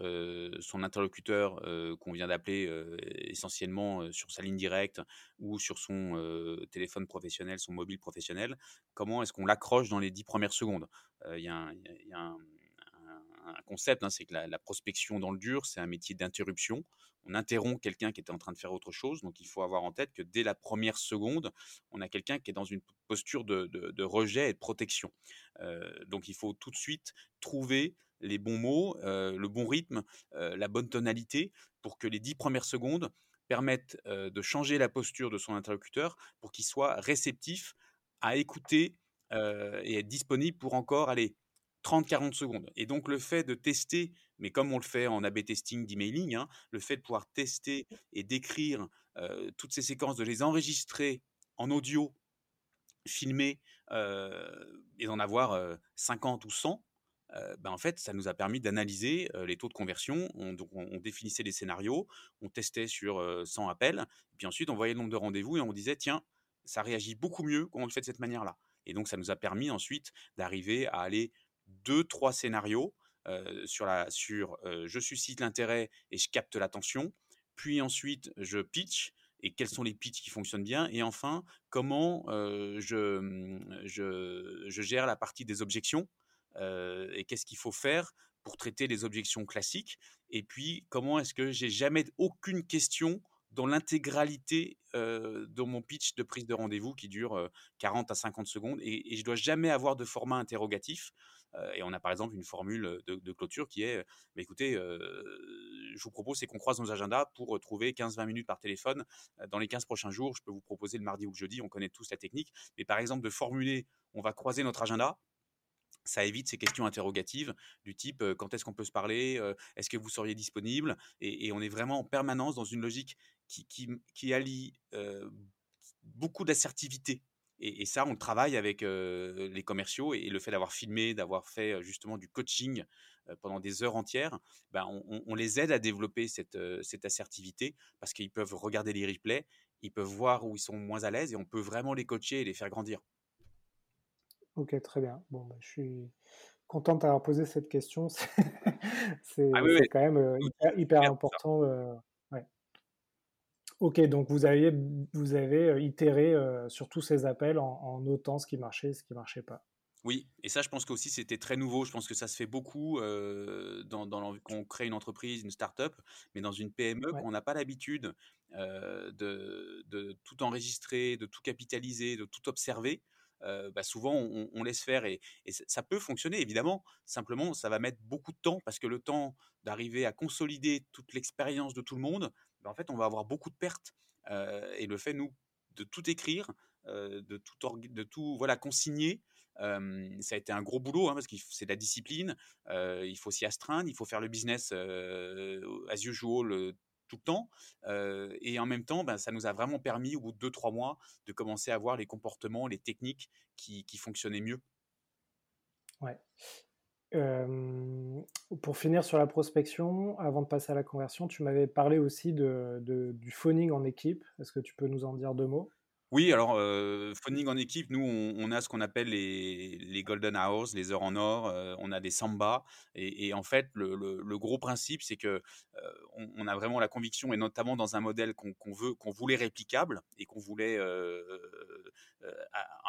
son interlocuteur qu'on vient d'appeler essentiellement sur sa ligne directe ou sur son téléphone professionnel, son mobile professionnel, comment est-ce qu'on l'accroche dans les dix premières secondes? Il y a, un, concept, hein, c'est que la, prospection dans le dur, c'est un métier d'interruption. On interrompt quelqu'un qui était en train de faire autre chose, donc il faut avoir en tête que dès la première seconde, on a quelqu'un qui est dans une posture de, rejet et de protection. Euh, donc il faut tout de suite trouver les bons mots, euh, le bon rythme, euh, la bonne tonalité pour que les dix premières secondes permettent de changer la posture de son interlocuteur pour qu'il soit réceptif à écouter et être disponible pour encore aller 30-40 secondes. Et donc le fait de tester, mais comme on le fait en A-B testing d'emailing, hein, le fait de pouvoir tester et d'écrire toutes ces séquences, de les enregistrer en audio filmer et d'en avoir 50 ou 100, ben en fait, ça nous a permis d'analyser les taux de conversion. On, donc on, définissait les scénarios, on testait sur 100 appels, puis ensuite on voyait le nombre de rendez-vous et on disait tiens, ça réagit beaucoup mieux quand on le fait de cette manière-là. Et donc ça nous a permis ensuite d'arriver à aller deux, trois scénarios sur la sur je suscite l'intérêt et je capte l'attention. Puis ensuite je pitch et quels sont les pitchs qui fonctionnent bien. Et enfin, comment je, mmh, je, je, gère la partie des objections et qu'est-ce qu'il faut faire pour traiter les objections classiques. Et puis, comment est-ce que j'ai jamais aucune question dans l'intégralité de mon pitch de prise de rendez-vous qui dure 40 à 50 secondes et, et je dois jamais avoir de format interrogatif euh, et on a par exemple une formule de, clôture qui est, bah, écoutez, euh, je vous propose, c'est qu'on croise nos agendas pour trouver 15-20 minutes par téléphone euh, dans les 15 prochains jours. Je peux vous proposer le mardi ou le jeudi, on connaît tous la technique. Mais par exemple, de formuler, on va croiser notre agenda, ça évite ces questions interrogatives du type quand est-ce qu'on peut se parler, est-ce que vous seriez disponible? Et, on est vraiment en permanence dans une logique qui, qui, allie beaucoup d'assertivité et, ça, on le travaille avec les commerciaux et, le fait d'avoir filmé, d'avoir fait justement du coaching pendant des heures entières, ben on, les aide à développer cette, cette assertivité parce qu'ils peuvent regarder les replays, ils peuvent voir où ils sont moins à l'aise et on peut vraiment les coacher et les faire grandir. Ok, très bien. Bon, ben, je suis content d'avoir posé cette question. C'est ah quand même hyper, important. Ok, donc vous avez, vous avez euh, itéré euh, sur tous ces appels en, notant ce qui marchait et ce qui ne marchait pas. Oui, et ça, je pense qu'aussi c'était très nouveau. Je pense que ça se fait beaucoup euh, dans, dans quand on crée une entreprise, une start-up, mais dans une PME, on n'a pas l'habitude de, de, tout enregistrer, de tout capitaliser, de tout observer. bah, souvent on, laisse faire et, ça peut fonctionner évidemment. Simplement, ça va mettre beaucoup de temps parce que le temps d'arriver à consolider toute l'expérience de tout le monde, bah, en fait, on va avoir beaucoup de pertes. et le fait, nous, de tout écrire, de tout, voilà, consigner, ça a été un gros boulot hein, parce que c'est de la discipline. il faut s'y astreindre, il faut faire le business as usual tout le temps. et en même temps, ben, ça nous a vraiment permis, au bout de 2-3 mois, de commencer à voir les comportements, les techniques qui, qui fonctionnaient mieux. Ouais. Pour finir sur la prospection, avant de passer à la conversion, tu m'avais parlé aussi de, du phoning en équipe. Est-ce que tu peux nous en dire deux mots? Oui, alors, euh, phoning en équipe, nous, on, a ce qu'on appelle les, golden hours, les heures en or. On a des samba. Et, en fait, le, gros principe, c'est que on, a vraiment la conviction, et notamment dans un modèle qu'on veut, qu'on voulait réplicable et qu'on voulait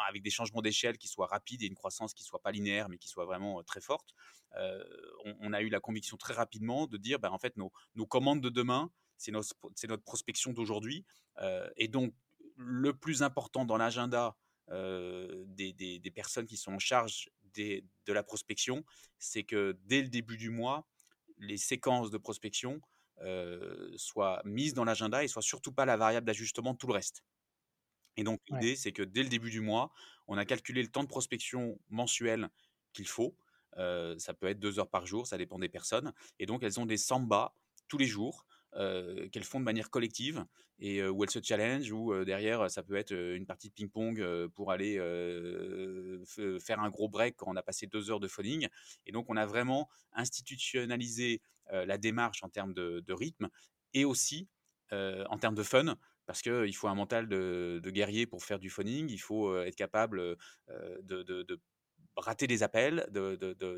avec des changements d'échelle qui soient rapides et une croissance qui soit pas linéaire, mais qui soit vraiment très forte. On, a eu la conviction très rapidement de dire, ben, en fait, nos, commandes de demain, c'est notre prospection d'aujourd'hui. et donc, le plus important dans l'agenda des, personnes qui sont en charge de la prospection, c'est que dès le début du mois, les séquences de prospection soient mises dans l'agenda et soient surtout pas la variable d'ajustement de tout le reste. Et donc l'idée, c'est que dès le début du mois, on a calculé le temps de prospection mensuel qu'il faut. ça peut être deux heures par jour, ça dépend des personnes. Et donc elles ont des samba tous les jours euh, qu'elles font de manière collective et où elles se challenge ou derrière ça peut être une partie de ping-pong pour aller faire un gros break quand on a passé deux heures de phoning. Et donc on a vraiment institutionnalisé la démarche en termes de, rythme et aussi en termes de fun parce qu'il faut un mental de, guerrier pour faire du phoning, il faut être capable de, de, rater des appels,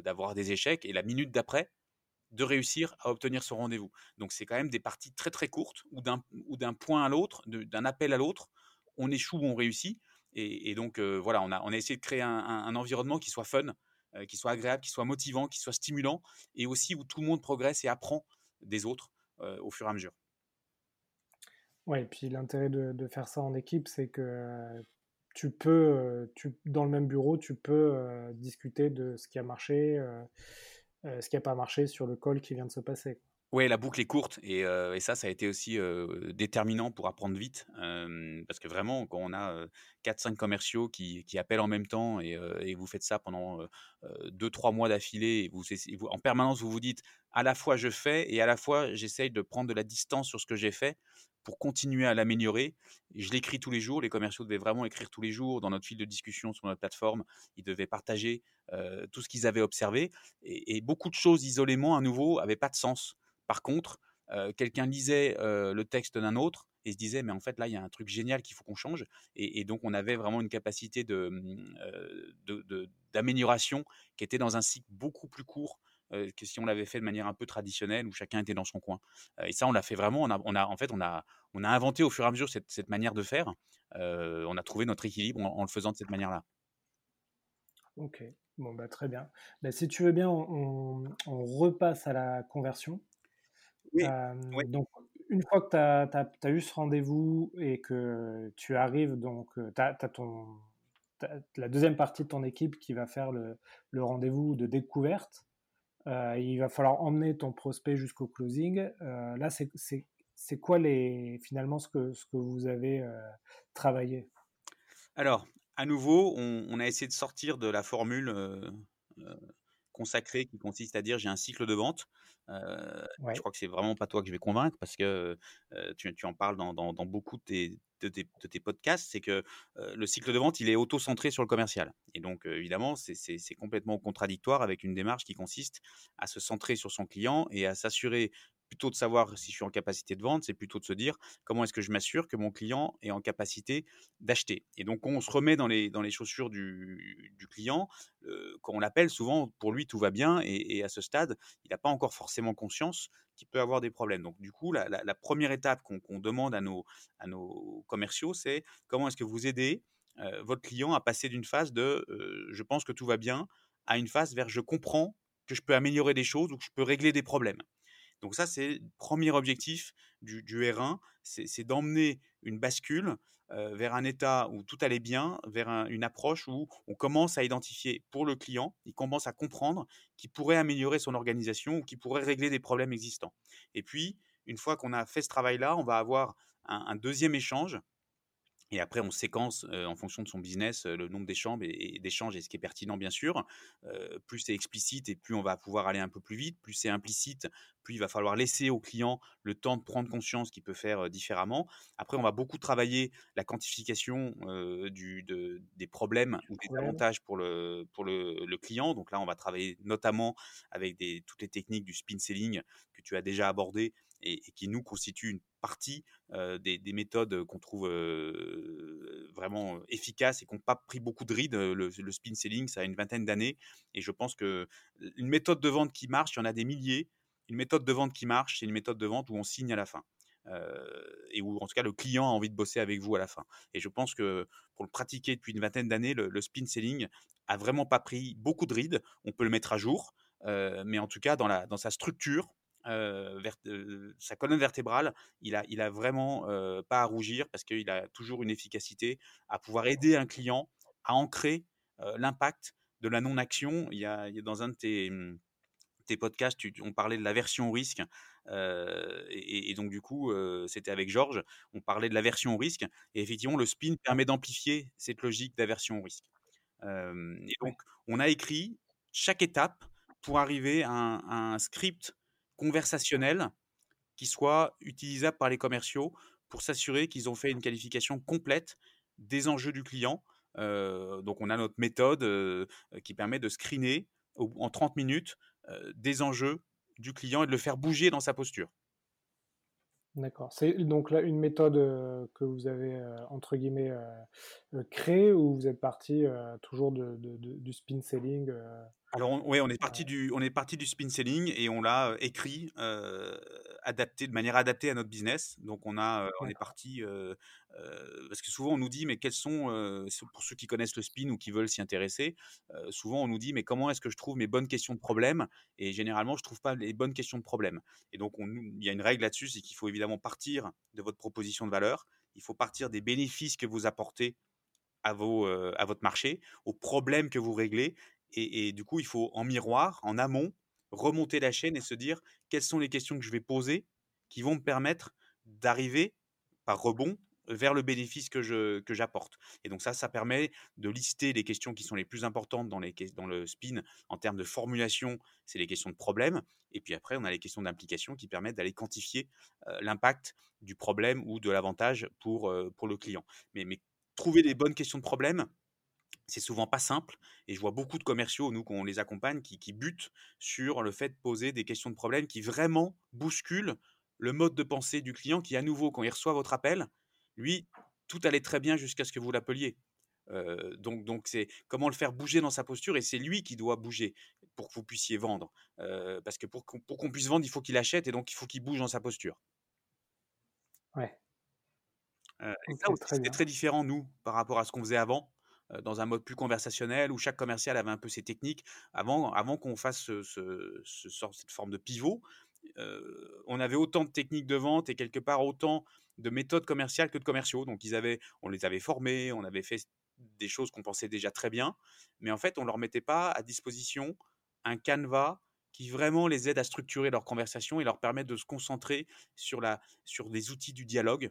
d'avoir des échecs, et la minute d'après, de réussir à obtenir son rendez-vous. Donc c'est quand même des parties très très courtes où d'un point à l'autre, d'un appel à l'autre, on échoue ou on réussit. Et, donc euh, voilà, on a on a essayé de créer un, environnement qui soit fun, euh, qui soit agréable, qui soit motivant, qui soit stimulant, et aussi où tout le monde progresse et apprend des autres euh, au fur et à mesure. Ouais, et puis l'intérêt de, faire ça en équipe, c'est que tu peux, tu, dans le même bureau, tu peux discuter de ce qui a marché ce qui n'a pas marché sur le call qui vient de se passer. Oui, la boucle est courte et, ça, ça a été aussi déterminant pour apprendre vite. parce que vraiment, quand on a 4-5 commerciaux qui, appellent en même temps et, vous faites ça pendant 2-3 mois d'affilée, en permanence, vous vous dites à la fois je fais et à la fois j'essaye de prendre de la distance sur ce que j'ai fait pour continuer à l'améliorer. Je l'écris tous les jours. Les commerciaux devaient vraiment écrire tous les jours dans notre fil de discussion sur notre plateforme. Ils devaient partager tout ce qu'ils avaient observé. Et, et, beaucoup de choses isolément, à nouveau, n'avaient pas de sens. Par contre, quelqu'un lisait le texte d'un autre et se disait mais en fait là il y a un truc génial qu'il faut qu'on change et, donc on avait vraiment une capacité de, d'amélioration qui était dans un cycle beaucoup plus court que si on l'avait fait de manière un peu traditionnelle où chacun était dans son coin et ça on l'a fait vraiment on a, en fait on a inventé au fur et à mesure cette, cette manière de faire on a trouvé notre équilibre en, le faisant de cette manière là ok. Bon bah très bien. Bah, si tu veux bien on repasse à la conversion donc, une fois que tu as, eu ce rendez-vous et que tu arrives, donc, tu as, ton, la deuxième partie de ton équipe qui va faire le, rendez-vous de découverte. il va falloir emmener ton prospect jusqu'au closing. là, c'est quoi les, finalement ce que, ce que vous avez travaillé? Alors, à nouveau, on, a essayé de sortir de la formule consacré qui consiste à dire j'ai un cycle de vente. Euh, je crois que c'est vraiment pas toi que je vais convaincre parce que tu, tu, en parles dans, dans, dans beaucoup de tes, de tes, de tes podcasts, c'est que euh, le cycle de vente, il est auto-centré sur le commercial. Et donc, évidemment, c'est complètement contradictoire avec une démarche qui consiste à se centrer sur son client et à s'assurer plutôt de savoir si je suis en capacité de vendre, c'est plutôt de se dire comment est-ce que je m'assure que mon client est en capacité d'acheter. Et donc on se remet dans les, dans les chaussures du, client, quand on l'appelle souvent, pour lui tout va bien et, à ce stade, il n'a pas encore forcément conscience qu'il peut avoir des problèmes. Donc du coup, la, première étape qu'on demande à nos, à nos commerciaux, c'est comment est-ce que vous aidez votre client à passer d'une phase de je pense que tout va bien à une phase vers je comprends que je peux améliorer des choses ou que je peux régler des problèmes? Donc ça, c'est le premier objectif du, R1, c'est d'emmener une bascule vers un état où tout allait bien, vers une approche où on commence à identifier pour le client, il commence à comprendre qu'il pourrait améliorer son organisation ou qu'il pourrait régler des problèmes existants. Et puis, une fois qu'on a fait ce travail-là, on va avoir un deuxième échange et après, on séquence en fonction de son business le nombre d'échanges et, d'échanges et ce qui est pertinent, bien sûr. plus c'est explicite et plus on va pouvoir aller un peu plus vite. Plus c'est implicite, plus il va falloir laisser au client le temps de prendre conscience qu'il peut faire différemment. Après, on va beaucoup travailler la quantification du, des problèmes ou des avantages pour, le, pour le, le, client. Donc là, on va travailler notamment avec des, toutes les techniques du spin selling que tu as déjà abordées et, qui nous constituent une partie des, méthodes qu'on trouve vraiment efficaces et qui n'ont pas pris beaucoup de rides. Le, spin selling, ça a une vingtaine d'années et je pense que une méthode de vente qui marche, il y en a des milliers. Une méthode de vente qui marche, c'est une méthode de vente où on signe à la fin. et où en tout cas le client a envie de bosser avec vous à la fin. Et je pense que pour le pratiquer depuis une vingtaine d'années, le, spin selling a vraiment pas pris beaucoup de rides. On peut le mettre à jour, mais en tout cas dans sa structure, sa colonne vertébrale, il a, il a vraiment pas à rougir parce qu'il a toujours une efficacité à pouvoir aider un client à ancrer l'impact de la non-action. Il, y a, dans un de tes, mmh, tes podcasts, on parlait de l'aversion au risque. et, donc, du coup, c'était avec Georges, on parlait de l'aversion au risque. Et effectivement, le spin permet d'amplifier cette logique d'aversion au risque. et donc, on a écrit chaque étape pour arriver à un script conversationnel qui soit utilisable par les commerciaux pour s'assurer qu'ils ont fait une qualification complète des enjeux du client. donc on a notre méthode qui permet de screener en 30 minutes des enjeux du client et de le faire bouger dans sa posture. D'accord. C'est donc là une méthode que vous avez entre guillemets créée ou vous êtes parti toujours du spin selling alors, oui, on est parti du, on est parti du spin selling et on l'a écrit, adapté de manière adaptée à notre business. Donc, on a, on est parti parce que souvent on nous dit, mais quels sont, pour ceux qui connaissent le spin ou qui veulent s'y intéresser, souvent on nous dit, mais comment est-ce que je trouve mes bonnes questions de problème? Et généralement, je trouve pas les bonnes questions de problème. Et donc, il y a une règle là-dessus, c'est qu'il faut évidemment partir de votre proposition de valeur. Il faut partir des bénéfices que vous apportez à, vos, à votre marché, aux problèmes que vous réglez, et, du coup, il faut en miroir, en amont, remonter la chaîne et se dire quelles sont les questions que je vais poser qui vont me permettre d'arriver par rebond vers le bénéfice que, je, que j'apporte. Et donc ça, ça permet de lister les questions qui sont les plus importantes dans, les, dans le spin en termes de formulation, c'est les questions de problème. Et puis après, on a les questions d'implication qui permettent d'aller quantifier l'impact du problème ou de l'avantage pour, pour le client. Mais, mais trouver les bonnes questions de problème, c'est souvent pas simple et je vois beaucoup de commerciaux, nous, qu'on les accompagne, qui, butent sur le fait de poser des questions de problème qui vraiment bousculent le mode de pensée du client qui, à nouveau, quand il reçoit votre appel, lui, tout allait très bien jusqu'à ce que vous l'appeliez. donc, donc c'est comment le faire bouger dans sa posture et c'est lui qui doit bouger pour que vous puissiez vendre. parce que pour qu'on, puisse vendre, il faut qu'il achète et donc il faut qu'il bouge dans sa posture. Ouais. et ça c'était très différent, nous, par rapport à ce qu'on faisait avant dans un mode plus conversationnel où chaque commercial avait un peu ses techniques. Avant, avant qu'on fasse ce, ce, cette forme de pivot, on avait autant de techniques de vente et quelque part autant de méthodes commerciales que de commerciaux. Donc ils avaient, on les avait formés, on avait fait des choses qu'on pensait déjà très bien, mais en fait on leur mettait pas à disposition un canevas qui vraiment les aide à structurer leur conversation et leur permet de se concentrer sur, la, sur des outils du dialogue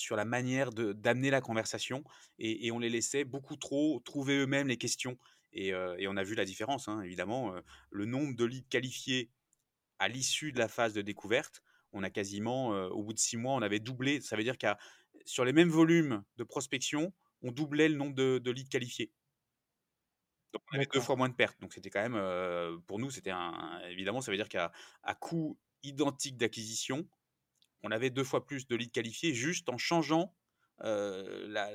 sur la manière d'amener la conversation et, on les laissait beaucoup trop trouver eux-mêmes les questions. Et, on a vu la différence, hein, évidemment. le nombre de leads qualifiés à l'issue de la phase de découverte, on a quasiment, au bout de six mois, on avait doublé. Ça veut dire qu'à sur les mêmes volumes de prospection, on doublait le nombre de, leads qualifiés. Donc on avait deux fois moins de pertes. Donc c'était quand même, pour nous, c'était un. Évidemment, ça veut dire qu'à coût identique d'acquisition, on avait deux fois plus de leads qualifiés juste en changeant la,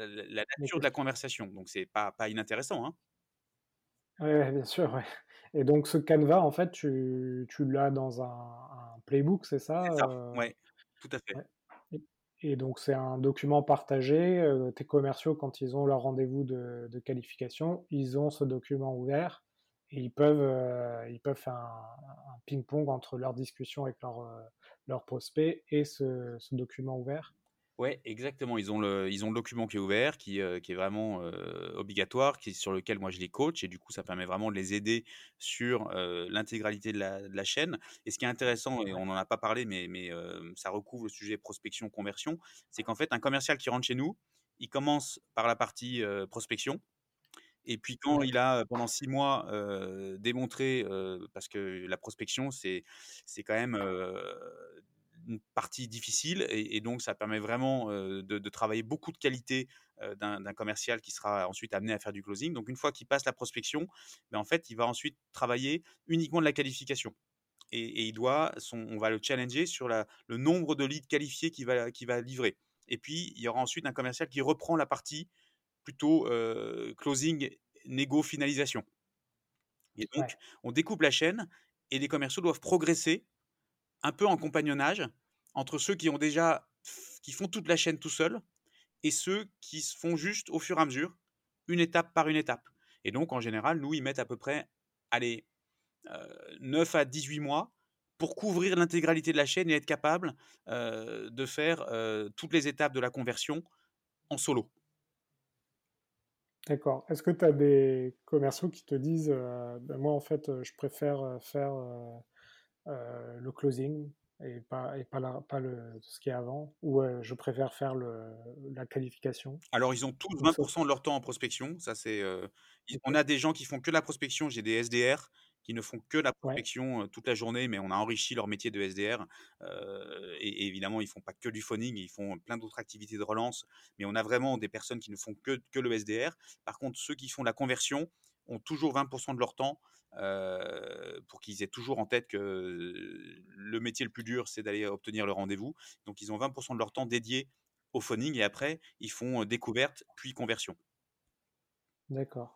nature de la conversation. Donc, c'est pas, pas inintéressant. Hein. Oui, bien sûr. Et donc, ce canevas, en fait, tu, l'as dans un, playbook, c'est ça C'est ça, oui, tout à fait. Et, donc, c'est un document partagé. tes commerciaux, quand ils ont leur rendez-vous de, qualification, ils ont ce document ouvert et ils peuvent, ils peuvent faire un, un ping-pong entre leur discussion avec leur, leur prospect et ce, document ouvert. Ouais, exactement. Ils ont le ils ont le document qui est ouvert, qui, heu, qui est vraiment, obligatoire, qui sur lequel moi je les coach et du coup ça permet vraiment de les aider sur, l'intégralité de la de la chaîne. Et ce qui est intéressant et on n'en a pas parlé mais mais, ça recouvre le sujet prospection, conversion, c'est qu'en fait un commercial qui rentre chez nous, il commence par la partie, prospection et puis quand il a, pendant 6 mois, démontré, parce que la prospection c'est c'est quand même, une partie difficile et donc ça permet vraiment, de travailler beaucoup de qualité, d'un commercial qui sera ensuite amené à faire du closing. Donc une fois qu'il passe la prospection, ben en fait, il va ensuite travailler uniquement de la qualification et il doit on va le challenger sur le nombre de leads qualifiés qu'il va qu'il va livrer et puis il y aura ensuite un commercial qui reprend la partie plutôt, closing, négo, finalisation et donc ouais. on découpe la chaîne et les commerciaux doivent progresser un peu en compagnonnage entre ceux qui ont déjà qui font toute la chaîne tout seuls et ceux qui se font juste au fur et à mesure, une étape par une étape et donc en général, nous, ils mettent à peu près, allez, heu, 9 à 18 mois pour couvrir l'intégralité de la chaîne et être capable, de faire, toutes les étapes de la conversion en solo. D'accord. Est-ce que tu as des commerciaux qui te disent, heu: «Bah, moi, en fait, heu, je préfère, heu, faire, le closing et pas et pas la pas le ce qui est avant» ou «Je préfère faire le la qualification» Alors, ils ont tous ou 20 ça de leur temps en prospection. Ça, c'est, on a des gens qui font que la prospection. J'ai des SDR qui ne font que la prospection, toute la journée, mais on a enrichi leur métier de SDR. Et et évidemment, ils font pas que du phoning, ils font plein d'autres activités de relance. Mais on a vraiment des personnes qui ne font que que le SDR. Par contre, ceux qui font la conversion ont toujours 20 de leur temps, pour qu'ils aient toujours en tête que le métier le plus dur, c'est d'aller obtenir le rendez-vous. Donc ils ont 20% de leur temps dédié au phoning et après ils font, découverte puis conversion. d'accord,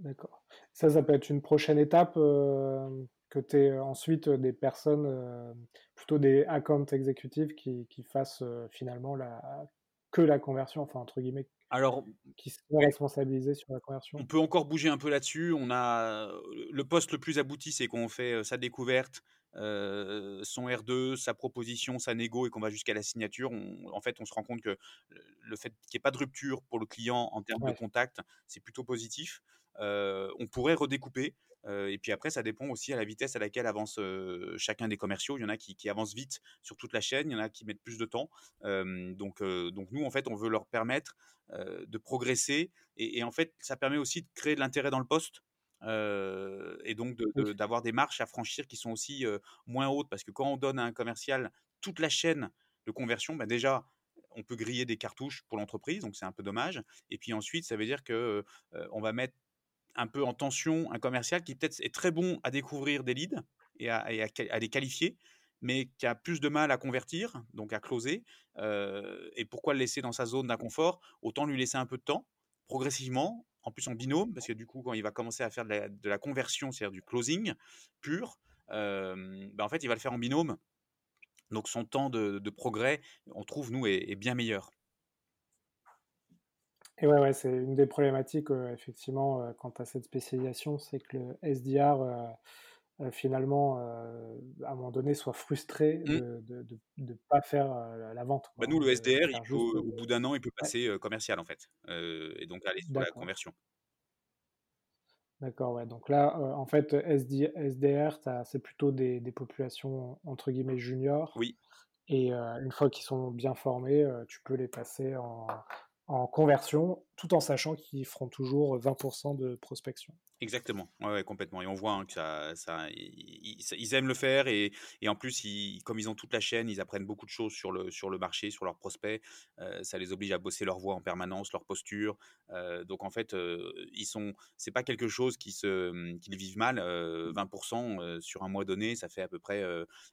d'accord. Ça, ça peut être une prochaine étape, hem, que tu aies ensuite, des personnes, plutôt des account exécutifs qui qui fassent, finalement la que la conversion, enfin, entre guillemets, Alors qui soient responsabilisés sur la On conversion? peut encore bouger un peu là-dessus. On a, le poste le plus abouti, c'est qu'on fait, sa découverte, son R2, sa proposition, sa négo et qu'on va jusqu'à la signature. On en fait, on se rend compte que le fait qu'il y ait pas de rupture pour le client en termes de contact, c'est plutôt positif. Heu, on pourrait redécouper, heu et puis après ça dépend aussi à la vitesse à laquelle avance, heu, chacun des commerciaux. Il y en a qui qui avancent vite sur toute la chaîne, il y en a qui mettent plus de temps. Donc donc nous, en fait, on veut leur permettre, de progresser et et en fait, ça permet aussi de créer de l'intérêt dans le poste, et donc de oui, de d'avoir des marches à franchir qui sont aussi, moins hautes. Parce que quand on donne à un commercial toute la chaîne de conversion, bah, déjà, on peut griller des cartouches pour l'entreprise, donc c'est un peu dommage et puis ensuite, ça veut dire que, heu on va mettre un peu en tension un commercial qui peut-être est très bon à découvrir des leads et à les qualifier, mais qui a plus de mal à convertir, donc à closer, heu et pourquoi le laisser dans sa zone d'inconfort? Autant lui laisser un peu de temps, progressivement, en plus en binôme, parce que du coup, quand il va commencer à faire de la conversion, c'est-à-dire du closing pur, hem, bah, en fait, il va le faire en binôme, donc son temps de progrès, on trouve nous, est bien meilleur. Et ouais, ouais, c'est une des problématiques, heu, effectivement, heu, quant à cette spécialisation, c'est que le SDR, heu, finalement, à un moment donné, soit frustré Mmh. de de de de pas faire, la vente, Bah, nous, le SDR, il peut au bout d'un an, il peut passer, commercial, en fait, et donc aller sur la conversion. d'accord, ouais, donc là, en fait, SD SDR, c'est plutôt des des populations, entre guillemets «juniors» Oui. et une fois qu'ils sont bien formés, tu peux les passer en en conversion, tout en sachant qu'ils feront toujours 20% de prospection. Exactement, ouais, complètement et on voit, hein, que ça ils aiment le faire et en plus, comme ils ont toute la chaîne, ils apprennent beaucoup de choses sur le marché, sur leurs prospects. Heu, ça les oblige à bosser leur voix en permanence, leur posture. Heu, donc en fait, heu, ils sont c'est pas quelque chose qui se, qu'ils vivent mal, heu, 20 heu, sur un mois donné, ça fait à peu près,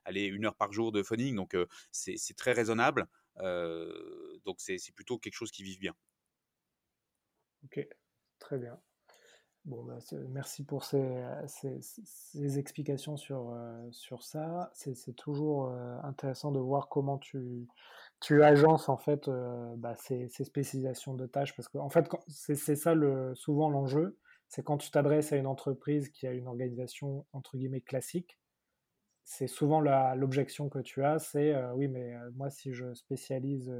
allez, 1 heure par jour de phoning donc c'est très raisonnable. Donc c'est plutôt quelque chose qu'ils vivent bien. OK, très bien. Bon, bah, merci pour ces, explications sur, ça. C'est toujours, intéressant de voir comment tu agences en fait, bah, ces spécialisations de tâches parce qu'en fait, quand c'est ça souvent l'enjeu, c'est quand tu t'adresses à une entreprise qui a une organisation entre guillemets «classique», c'est souvent l'objection que tu as, c'est oui, mais moi, si je spécialise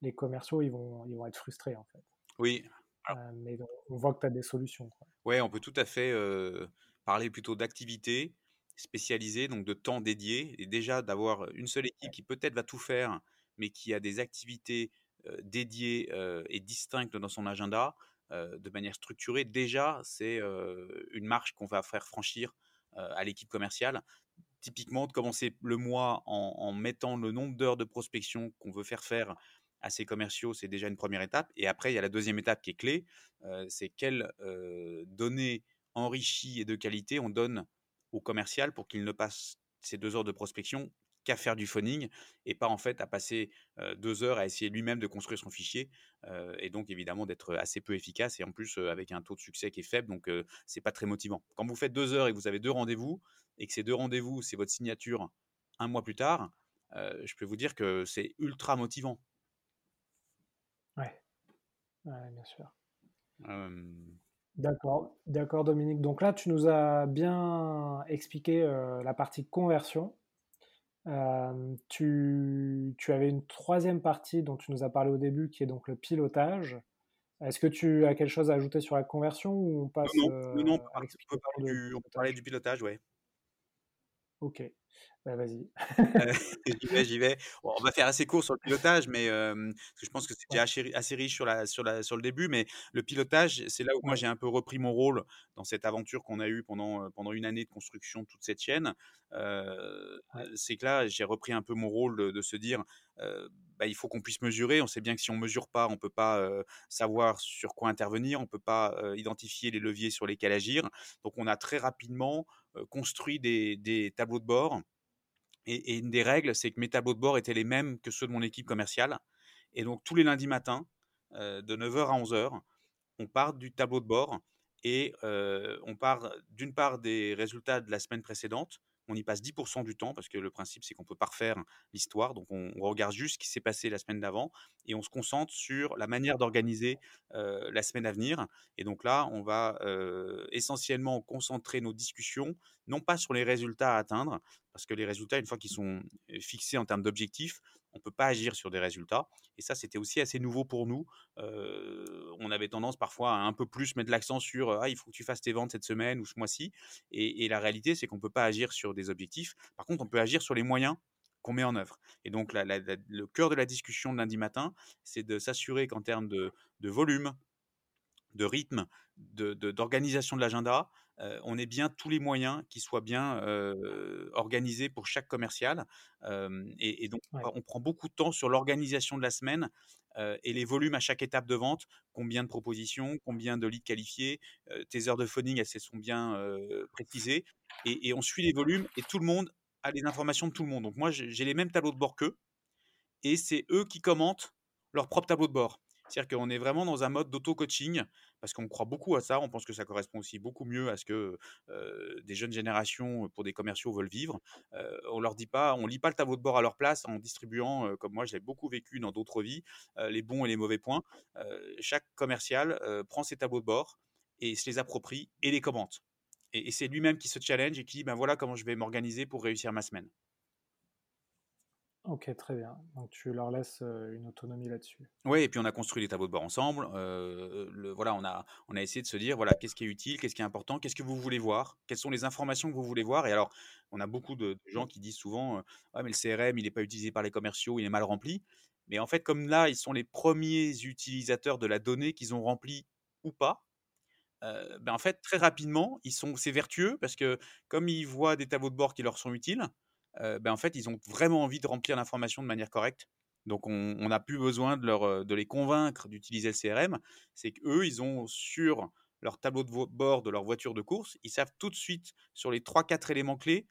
les commerciaux, ils vont, ils vont être frustrés en fait. Oui. mais on voit que tu as des solutions. Oui, on peut tout à fait parler plutôt d'activités spécialisées, donc de temps dédié, et déjà d'avoir une seule équipe qui peut-être va tout faire, mais qui a des activités dédiées et distinctes dans son agenda, de manière structurée, déjà, c'est une marche qu'on va faire franchir à l'équipe commerciale. Typiquement, de commencer le mois en, mettant le nombre d'heures de prospection qu'on veut faire faire à ces commerciaux, c'est déjà une première étape. Et après, il y a la deuxième étape qui est clé, c'est quelles données enrichies et de qualité on donne au commercial pour qu'il ne passe ces deux heures de prospection qu'à faire du phoning et pas en fait à passer deux heures à essayer lui-même de construire son fichier et donc évidemment d'être assez peu efficace et en plus avec un taux de succès qui est faible donc c'est pas très motivant. Quand vous faites deux heures et que vous avez deux rendez-vous et que ces deux rendez-vous c'est votre signature un mois plus tard, je peux vous dire que c'est ultra motivant. Ouais, bien sûr. D'accord, d'accord Dominique. Donc là, tu nous as bien expliqué la partie conversion tu, tu avais une troisième partie dont tu nous as parlé au début, qui est donc le pilotage. Est-ce que tu as quelque chose à ajouter sur la conversion ou on passe non, non, on, peut parler du, on peut parler du pilotage, ouais. Ok. Bah, vas-y. j'y vais, j'y vais. on va faire assez court sur le pilotage, mais parce que je pense que déjà assez, riche sur, la, sur, la, sur le début. Mais le pilotage, c'est là où moi j'ai un peu repris mon rôle dans cette aventure qu'on a eue pendant, pendant une année de construction de toute cette chaîne. C'est que là, j'ai repris un peu mon rôle de, se dire bah, il faut qu'on puisse mesurer. On sait bien que si on mesure pas, on peut pas savoir sur quoi intervenir, on peut pas identifier les leviers sur lesquels agir. Donc, on a très rapidement construit des, des tableaux de bord et, une des règles, c'est que mes tableaux de bord étaient les mêmes que ceux de mon équipe commerciale. Et donc, tous les lundis matins, de 9h à 11h, on part du tableau de bord et on part d'une part des résultats de la semaine précédente, on y passe 10% du temps parce que le principe c'est qu'on peut pas refaire l'histoire, donc on, regarde juste ce qui s'est passé la semaine d'avant et on se concentre sur la manière d'organiser la semaine à venir. Et donc là, on va essentiellement concentrer nos discussions non pas sur les résultats à atteindre, parce que les résultats, une fois qu'ils sont fixés en termes d'objectifs, on ne peut pas agir sur des résultats. Et ça, c'était aussi assez nouveau pour nous. on avait tendance parfois à un peu plus mettre l'accent sur ah, il faut que tu fasses tes ventes cette semaine ou ce mois-ci. Et, la réalité, c'est qu'on ne peut pas agir sur des objectifs. Par contre, on peut agir sur les moyens qu'on met en œuvre. Et donc, le cœur de la discussion de lundi matin, c'est de s'assurer qu'en termes de, volume, de rythme, d'organisation de, l'agenda, on ait bien tous les moyens qui soient bien organisés pour chaque commercial. Et, donc, on prend beaucoup de temps sur l'organisation de la semaine et les volumes à chaque étape de vente. Combien de propositions, combien de leads qualifiés, tes heures de phoning, elles sont bien précisées. Et, on suit les volumes et tout le monde a les informations de tout le monde. Donc, moi, j'ai les mêmes tableaux de bord qu'eux. Et c'est eux qui commentent leur propre tableau de bord. C'est-à-dire qu'on est vraiment dans un mode d'auto-coaching parce qu'on croit beaucoup à ça. On pense que ça correspond aussi beaucoup mieux à ce que des jeunes générations pour des commerciaux veulent vivre. on leur dit pas, on lit pas le tableau de bord à leur place en distribuant, comme moi je l'ai beaucoup vécu dans d'autres vies, les bons et les mauvais points. chaque commercial prend ses tableaux de bord et se les approprie et les commente. Et, et c'est lui-même qui se challenge et qui dit ben voilà comment je vais m'organiser pour réussir ma semaine. Ok, très bien. Donc tu leur laisses une autonomie là-dessus. Oui, et puis on a construit des tableaux de bord ensemble. le, voilà, on a, on a essayé de se dire voilà, qu'est-ce qui est utile, qu'est-ce qui est important, qu'est-ce que vous voulez voir, quelles sont les informations que vous voulez voir. Et alors, on a beaucoup de, gens qui disent souvent ouais, mais le CRM, il n'est pas utilisé par les commerciaux, il est mal rempli. Mais en fait, comme là, ils sont les premiers utilisateurs de la donnée qu'ils ont remplie ou pas, ben en fait, très rapidement, ils sont, c'est vertueux parce que comme ils voient des tableaux de bord qui leur sont utiles, ben, en fait, ils ont vraiment envie de remplir l'information de manière correcte. Donc, on n'a plus besoin de, leur, de les convaincre d'utiliser le CRM. C'est qu'eux, ils ont sur leur tableau de bord de leur voiture de course, ils savent tout de suite sur les 3-4 éléments clés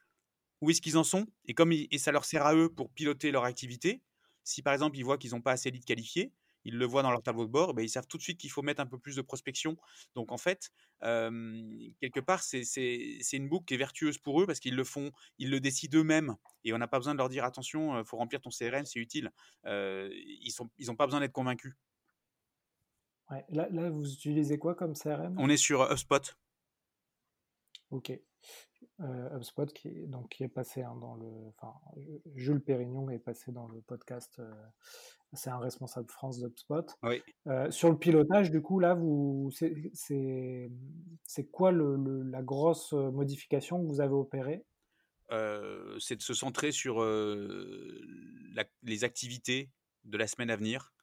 où est-ce qu'ils en sont. Et comme et ça leur sert à eux pour piloter leur activité, si par exemple ils voient qu'ils n'ont pas assez de qualifiés, ils le voient dans leur tableau de bord, ben, ils savent tout de suite qu'il faut mettre un peu plus de prospection. Donc en fait, quelque part, c'est une boucle qui est vertueuse pour eux parce qu'ils le font, ils le décident eux-mêmes et on n'a pas besoin de leur dire attention, il faut remplir ton CRM, c'est utile. ils n'ont ils pas besoin d'être convaincus. là, vous utilisez quoi comme CRM On est sur HubSpot. Ok. HubSpot qui, donc, qui est passé hein, dans le. Enfin, Jules Pérignon est passé dans le podcast. c'est un responsable France d'HubSpot. Oui. sur le pilotage, du coup, là, vous, c'est quoi le, la grosse modification que vous avez opérée? C'est de se centrer sur les activités de la semaine à venir.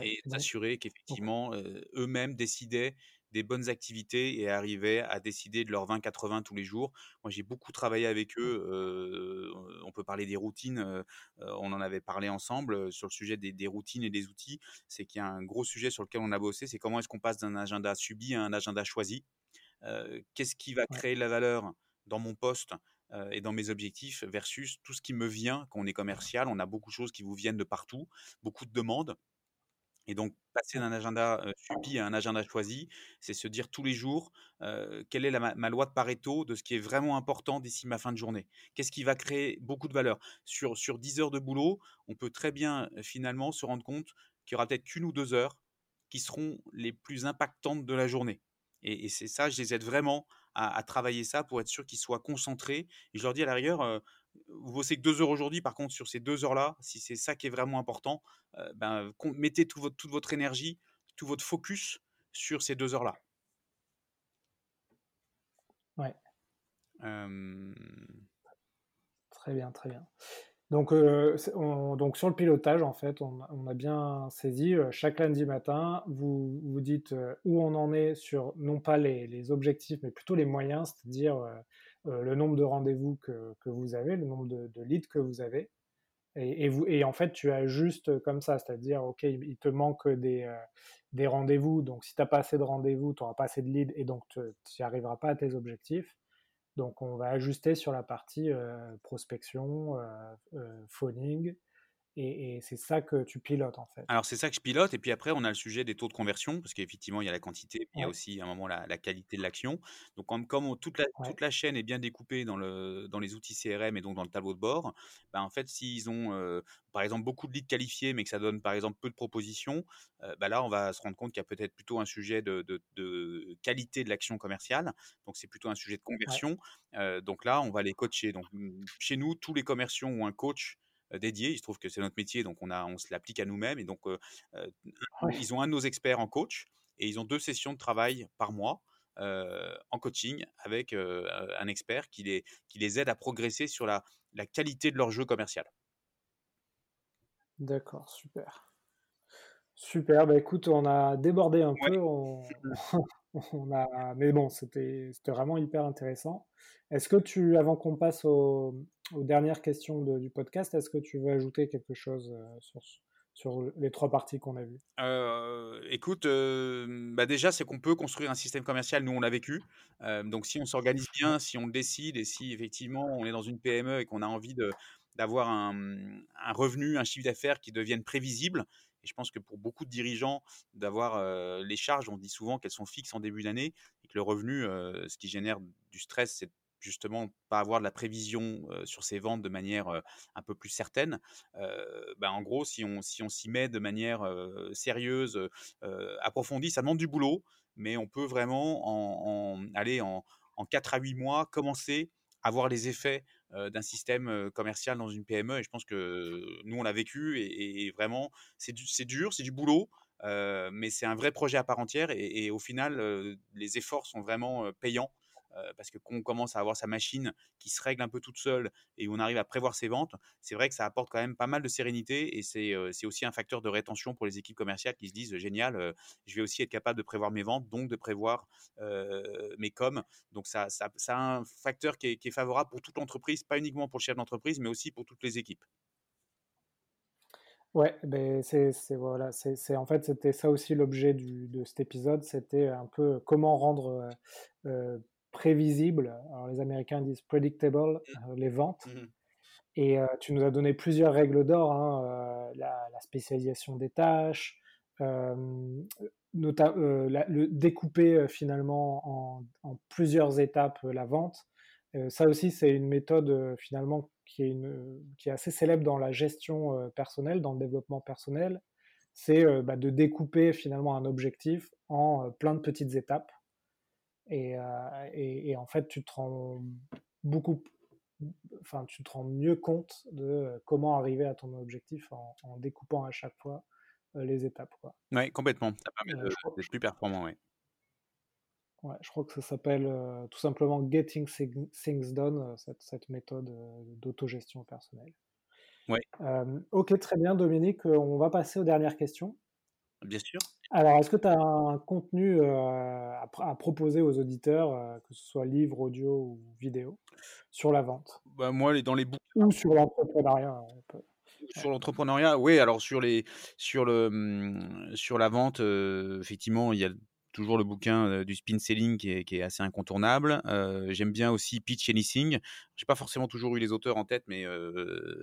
et s'assurer qu'effectivement eux-mêmes décidaient des bonnes activités et arrivaient à décider de leur 20-80 tous les jours. Moi, j'ai beaucoup travaillé avec eux. on peut parler des routines. on en avait parlé ensemble sur le sujet des, routines et des outils. C'est qu'il y a un gros sujet sur lequel on a bossé. C'est comment est-ce qu'on passe d'un agenda subi à un agenda choisi. Qu'est-ce qui va créer de la valeur dans mon poste et dans mes objectifs versus tout ce qui me vient quand on est commercial. On a beaucoup de choses qui vous viennent de partout, beaucoup de demandes. Et donc, passer d'un agenda subi à un agenda choisi, c'est se dire tous les jours quelle est ma, loi de Pareto de ce qui est vraiment important d'ici ma fin de journée? Qu'est-ce qui va créer beaucoup de valeur? Sur, sur 10 heures de boulot, on peut très bien finalement se rendre compte qu'il y aura peut-être qu'une ou deux heures qui seront les plus impactantes de la journée. Et, c'est ça, je les aide vraiment à, travailler ça pour être sûr qu'ils soient concentrés. Et je leur dis à l'arrière, euh, vous bossez que deux heures aujourd'hui, par contre, sur ces deux heures-là, si c'est ça qui est vraiment important, euh, ben, mettez tout votre, toute votre énergie, tout votre focus sur ces deux heures-là. Ouais. Très bien, très bien. Donc, euh, donc sur le pilotage, en fait, on, a bien saisi, euh, chaque lundi matin, vous vous dites où on en est sur, non pas les, objectifs, mais plutôt les moyens, c'est-à-dire le nombre de rendez-vous que, vous avez, le nombre de, leads que vous avez. Et, vous, et en fait, tu ajustes comme ça, c'est-à-dire, OK, il te manque des, des rendez-vous, donc si tu n'as pas assez de rendez-vous, tu n'auras pas assez de leads, et donc tu n'y arriveras pas à tes objectifs. Donc on va ajuster sur la partie euh, prospection, euh, euh, phoning, et, c'est ça que tu pilotes en fait. Alors c'est ça que je pilote, et puis après on a le sujet des taux de conversion, parce qu'effectivement il y a la quantité, mais il y a aussi à un moment la, qualité de l'action. Donc comme, comme toute, la, toute la chaîne est bien découpée dans, le, dans les outils CRM et donc dans le tableau de bord, ben, en fait s'ils ont euh, par exemple beaucoup de leads qualifiés, mais que ça donne par exemple peu de propositions, euh, ben là on va se rendre compte qu'il y a peut-être plutôt un sujet de, de, qualité de l'action commerciale, donc c'est plutôt un sujet de conversion. Euh, donc là on va les coacher. Donc chez nous tous les commerciaux ont un coach dédié. Il se trouve que c'est notre métier, donc on, a, on se l'applique à nous-mêmes. Et donc, ils ont un de nos experts en coach et ils ont deux sessions de travail par mois. en coaching avec un expert qui les, qui les aide à progresser sur la, la qualité de leur jeu commercial. D'accord, super. Super, bah écoute, on a débordé un peu, on, a, mais bon, c'était vraiment hyper intéressant. Est-ce que tu, avant qu'on passe aux dernières questions du podcast, est-ce que tu veux ajouter quelque chose euh, sur, les trois parties qu'on a vues? Euh, Écoute, euh, bah déjà, c'est qu'on peut construire un système commercial, nous on l'a vécu. donc si on s'organise bien, si on décide et si effectivement on est dans une PME et qu'on a envie d'avoir un, un, revenu, un chiffre d'affaires qui devienne prévisible, et je pense que pour beaucoup de dirigeants, d'avoir les charges, on dit souvent qu'elles sont fixes en début d'année et que le revenu, ce qui génère du stress, c'est justement pas avoir de la prévision sur ses ventes de manière un peu plus certaine. Ben en gros, si on si on s'y met de manière sérieuse, approfondie, ça demande du boulot, mais on peut vraiment en, aller en, en 4 à 8 mois commencer à voir les effets d'un système commercial dans une PME. Et je pense que nous, on l'a vécu et, vraiment, c'est dur, c'est du boulot, mais c'est un vrai projet à part entière. Et au final, les efforts sont vraiment payants euh, parce que quand commence à avoir sa machine qui se règle un peu toute seule et on arrive à prévoir ses ventes, c'est vrai que ça apporte quand même pas mal de sérénité et c'est euh, aussi un facteur de rétention pour les équipes commerciales qui se disent génial, euh, je vais aussi être capable de prévoir mes ventes, donc de prévoir mes coms. Donc ça, ça, un facteur qui est, qui est favorable pour toute l'entreprise, pas uniquement pour le chef d'entreprise, mais aussi pour toutes les équipes. Ouais, ben c'est voilà, c'est en fait c'était ça aussi l'objet de cet épisode, c'était un peu comment rendre euh, prévisible. Alors les Américains disent predictable, mmh. euh, les ventes. Mmh Et euh, tu nous as donné plusieurs règles d'or, hein, euh, la, spécialisation des tâches, nota, le découper finalement en, plusieurs étapes la vente. ça aussi, c'est une méthode finalement qui est, une, qui est assez célèbre dans la gestion personnelle, dans le développement personnel. C'est bah, de découper finalement un objectif en plein de petites étapes Et, et, en fait, tu te rends beaucoup, enfin, tu te rends mieux compte de comment arriver à ton objectif en, découpant à chaque fois les étapes. Oui, complètement. Ça permet d'être plus performant, oui. Ouais, je crois que ça s'appelle tout simplement Getting Things Done, cette, cette méthode d'autogestion personnelle. Ouais. ok, très bien, Dominique. On va passer aux dernières questions. Bien sûr. Alors, est-ce que tu as un contenu à, proposer aux auditeurs, que ce soit livre, audio ou vidéo, sur la vente? Bah, Moi, dans les bouquins. Ou sur l'entrepreneuriat. Sur l'entrepreneuriat, oui. Alors sur les, sur le, mmh, sur la vente, effectivement, il y a toujours le bouquin du spin selling qui est, qui est assez incontournable. J'aime bien aussi Pitch Anything. J'ai pas forcément toujours eu les auteurs en tête, mais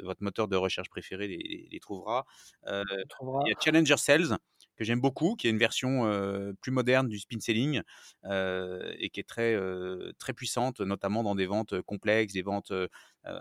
votre moteur de recherche préféré les, les, trouvera. Il y a Challenger Sales que j'aime beaucoup, qui est une version plus moderne du spin selling et qui est très très puissante, notamment dans des ventes complexes, des ventes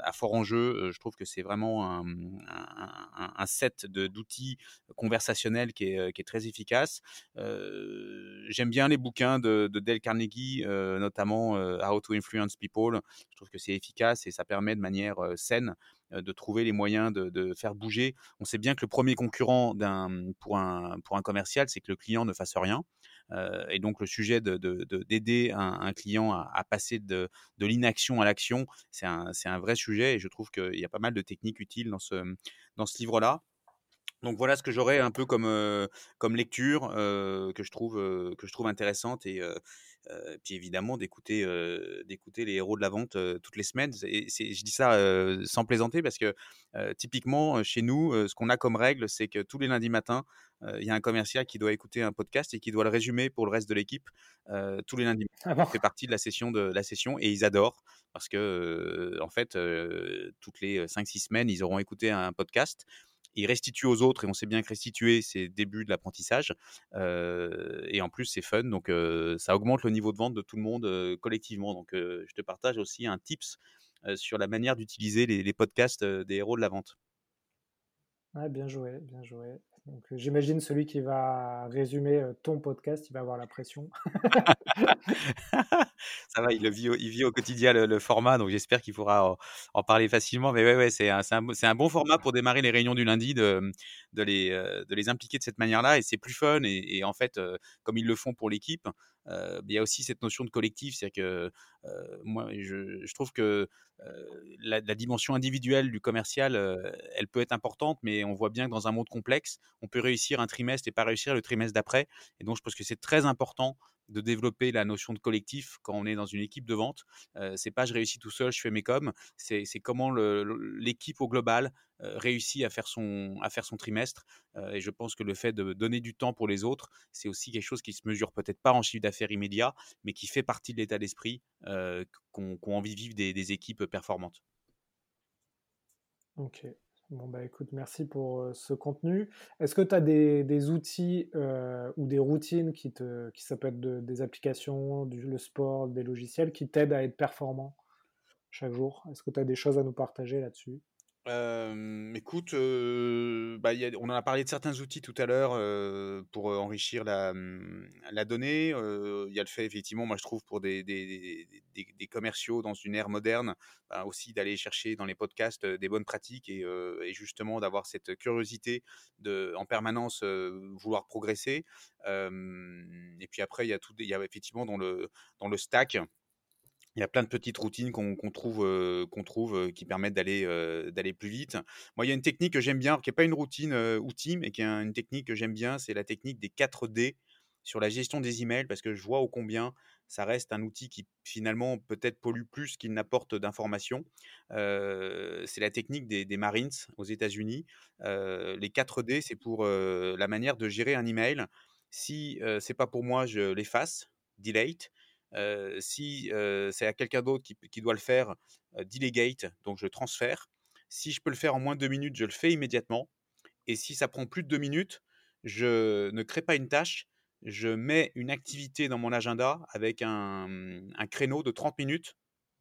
à fort enjeu. Je trouve que c'est vraiment un, un, un set d'outils conversationnels qui est, qui est, très efficace. J'aime bien les bouquins de, de Dale Carnegie, notamment How to Influence People. Je trouve que c'est efficace et ça permet de manière saine de trouver les moyens de, faire bouger. On sait bien que le premier concurrent pour, un, pour un commercial, c'est que le client ne fasse rien. Et donc le sujet d'aider de, un, client à, passer de, l'inaction à l'action, c'est un, un, vrai sujet et je trouve qu'il y a pas mal de techniques utiles dans ce, dans ce livre-là. Donc voilà ce que j'aurais un peu comme, comme lecture que, je trouve, que je trouve intéressante et, puis évidemment d'écouter d'écouter les héros de la vente toutes les semaines. Et je dis ça sans plaisanter parce que typiquement chez nous, ce qu'on a comme règle, c'est que tous les lundis matins, il y a un commercial qui doit écouter un podcast et qui doit le résumer pour le reste de l'équipe tous les lundis. Ça ah fait partie de la session de la session et ils adorent parce que en fait toutes les 5-6 semaines, ils auront écouté un podcast il restitue aux autres, et on sait bien que restituer, c'est le début de l'apprentissage. et en plus, c'est fun, donc ça augmente le niveau de vente de tout le monde collectivement. Donc, je te partage aussi un tips sur la manière d'utiliser les, podcasts des héros de la vente. bien joué, bien joué. Donc, j'imagine celui qui va résumer ton podcast, il va avoir la pression. Ça va, il, vit, au, quotidien le, format, donc j'espère qu'il pourra en, parler facilement. Mais ouais, ouais c'est un, bon format pour démarrer les réunions du lundi, de, de les impliquer de cette manière-là. Et c'est plus fun. Et, en fait, comme ils le font pour l'équipe, il y a aussi cette notion de collectif. C'est que moi, je, je, trouve que la, dimension individuelle du commercial, elle peut être importante, mais on voit bien que dans un monde complexe, on peut réussir un trimestre et pas réussir le trimestre d'après. Et donc, je pense que c'est très important de développer la notion de collectif quand on est dans une équipe de vente. c'est pas je réussis tout seul, je fais mes coms. C'est comment l'équipe au global réussit à faire son, trimestre. et je pense que le fait de donner du temps pour les autres, c'est aussi quelque chose qui se mesure peut-être pas en chiffre d'affaires immédiat, mais qui fait partie de l'état d'esprit qu'ont envie de vivre des, équipes performantes. Ok. Bon, bah écoute, merci pour ce contenu. Est-ce que tu as des, outils ou des routines qui, te, ça peut être des applications, du, le sport, des logiciels qui t'aident à être performant chaque jour? Est-ce que tu as des choses à nous partager là-dessus? Écoute, bah, on en a parlé de certains outils tout à l'heure pour enrichir la, mmh, donnée. Il y a le fait, effectivement, moi je trouve pour des, commerciaux dans une ère moderne, bah, aussi d'aller chercher dans les podcasts des bonnes pratiques et, et justement d'avoir cette curiosité de en permanence vouloir progresser. et puis après, il y a tout, il y a effectivement dans le, dans le stack il y a plein de petites routines qu'on trouve, qu'on trouve qui permettent d'aller d'aller plus vite. Moi, il y a une technique que j'aime bien, qui n'est pas une routine outil, mais qui est une technique que j'aime bien, c'est la technique des 4 D sur la gestion des emails, parce que je vois ô combien ça reste un outil qui finalement peut-être pollue plus qu'il n'apporte d'informations. c'est la technique des, Marines aux États-Unis. les 4 D, c'est pour la manière de gérer un email. Si c'est pas pour moi, je l'efface, delete si c'est à quelqu'un d'autre qui, doit le faire, delegate, donc je transfère. Si je peux le faire en moins de deux minutes, je le fais immédiatement. Et si ça prend plus de deux minutes, je ne crée pas une tâche, je mets une activité dans mon agenda avec un, mmh, créneau de 30 minutes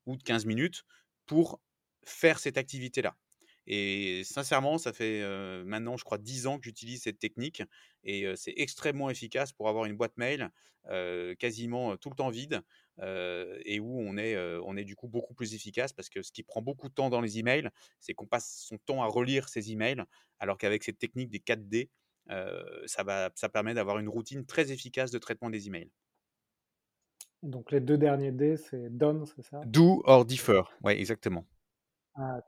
ou de 15 minutes pour faire cette activité-là. Et sincèrement, ça fait maintenant, je crois, 10 ans que j'utilise cette technique et c'est extrêmement efficace pour avoir une boîte mail quasiment tout le temps vide et où on est, on est du coup beaucoup plus efficace parce que ce qui prend beaucoup de temps dans les emails, c'est qu'on passe son temps à relire ses emails, alors qu'avec cette technique des 4D, ça, va, ça permet d'avoir une routine très efficace de traitement des emails. Donc les deux derniers D, c'est done, c'est ça? Do or defer, oui, exactement. Ah,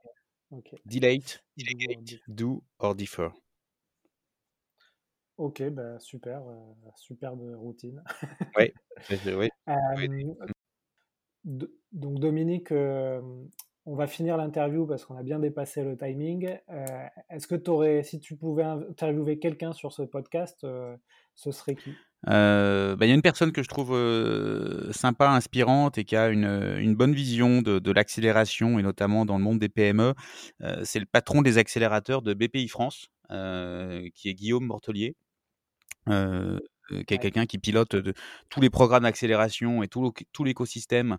ok. Delete, do or defer. Ok, bah super, euh, superbe routine. Oui, oui. donc Dominique, on va finir l'interview parce qu'on a bien dépassé le timing. Est-ce que tu aurais, si tu pouvais interviewer quelqu'un sur ce podcast, ce serait qui? Euh, bah, il y a une personne que je trouve euh, sympa, inspirante et qui a une, une bonne vision de, de l'accélération et notamment dans le monde des PME. Euh, c'est le patron des accélérateurs de BPI France, qui est Guillaume Mortelier. Euh, euh, quelqu'un qui pilote tous les programmes d'accélération et tout, l'écosystème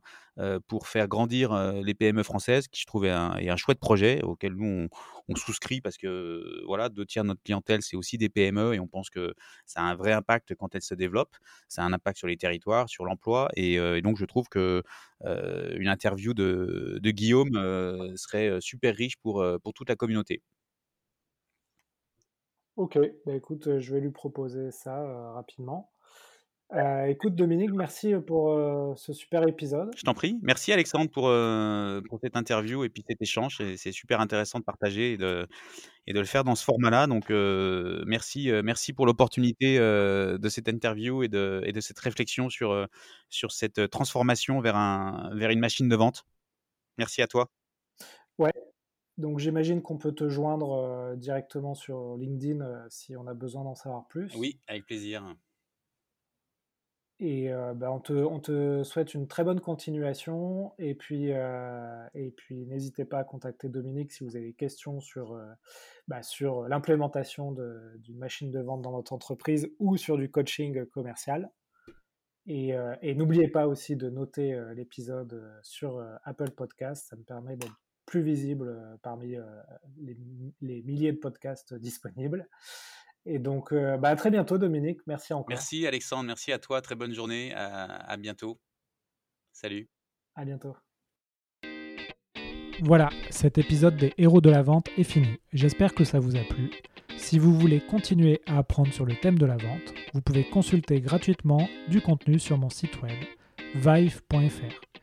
pour faire grandir les PME françaises, qui je trouve est un, un chouette projet auquel nous on, souscrit parce que voilà, deux tiers de notre clientèle c'est aussi des PME et on pense que ça a un vrai impact quand elles se développent, ça a un impact sur les territoires, sur l'emploi et, donc je trouve que une interview de, de Guillaume serait super riche pour, pour toute la communauté. Ok, bah écoute, euh, je vais lui proposer ça euh, rapidement. Euh, écoute Dominique, merci pour ce super épisode. Je t'en prie. Merci Alexandre pour, pour cette interview et puis cet échange. C'est, super intéressant de partager et de, et de le faire dans ce format-là. Donc merci, merci pour l'opportunité de cette interview et de, et de cette réflexion sur, sur cette transformation vers, un, vers une machine de vente. Merci à toi. Ouais, donc j'imagine qu'on peut te joindre euh, directement sur LinkedIn euh, si on a besoin d'en savoir plus. Oui, avec plaisir. Et euh, bah, on, te, souhaite une très bonne continuation. Et puis, et puis n'hésitez pas à contacter Dominique si vous avez des questions sur, bah, sur l'implémentation d'une machine de vente dans notre entreprise ou sur du coaching commercial. Et, et n'oubliez pas aussi de noter l'épisode sur Apple Podcast. Ça me permet d'être plus visible euh, parmi euh, les, milliers de podcasts disponibles. Et donc, euh, bah, à très bientôt, Dominique. Merci encore. Merci, Alexandre. Merci à toi. Très bonne journée. À, à bientôt. Salut. À bientôt. Voilà, cet épisode des héros de la vente est fini. J'espère que ça vous a plu. Si vous voulez continuer à apprendre sur le thème de la vente, vous pouvez consulter gratuitement du contenu sur mon site web vive.fr.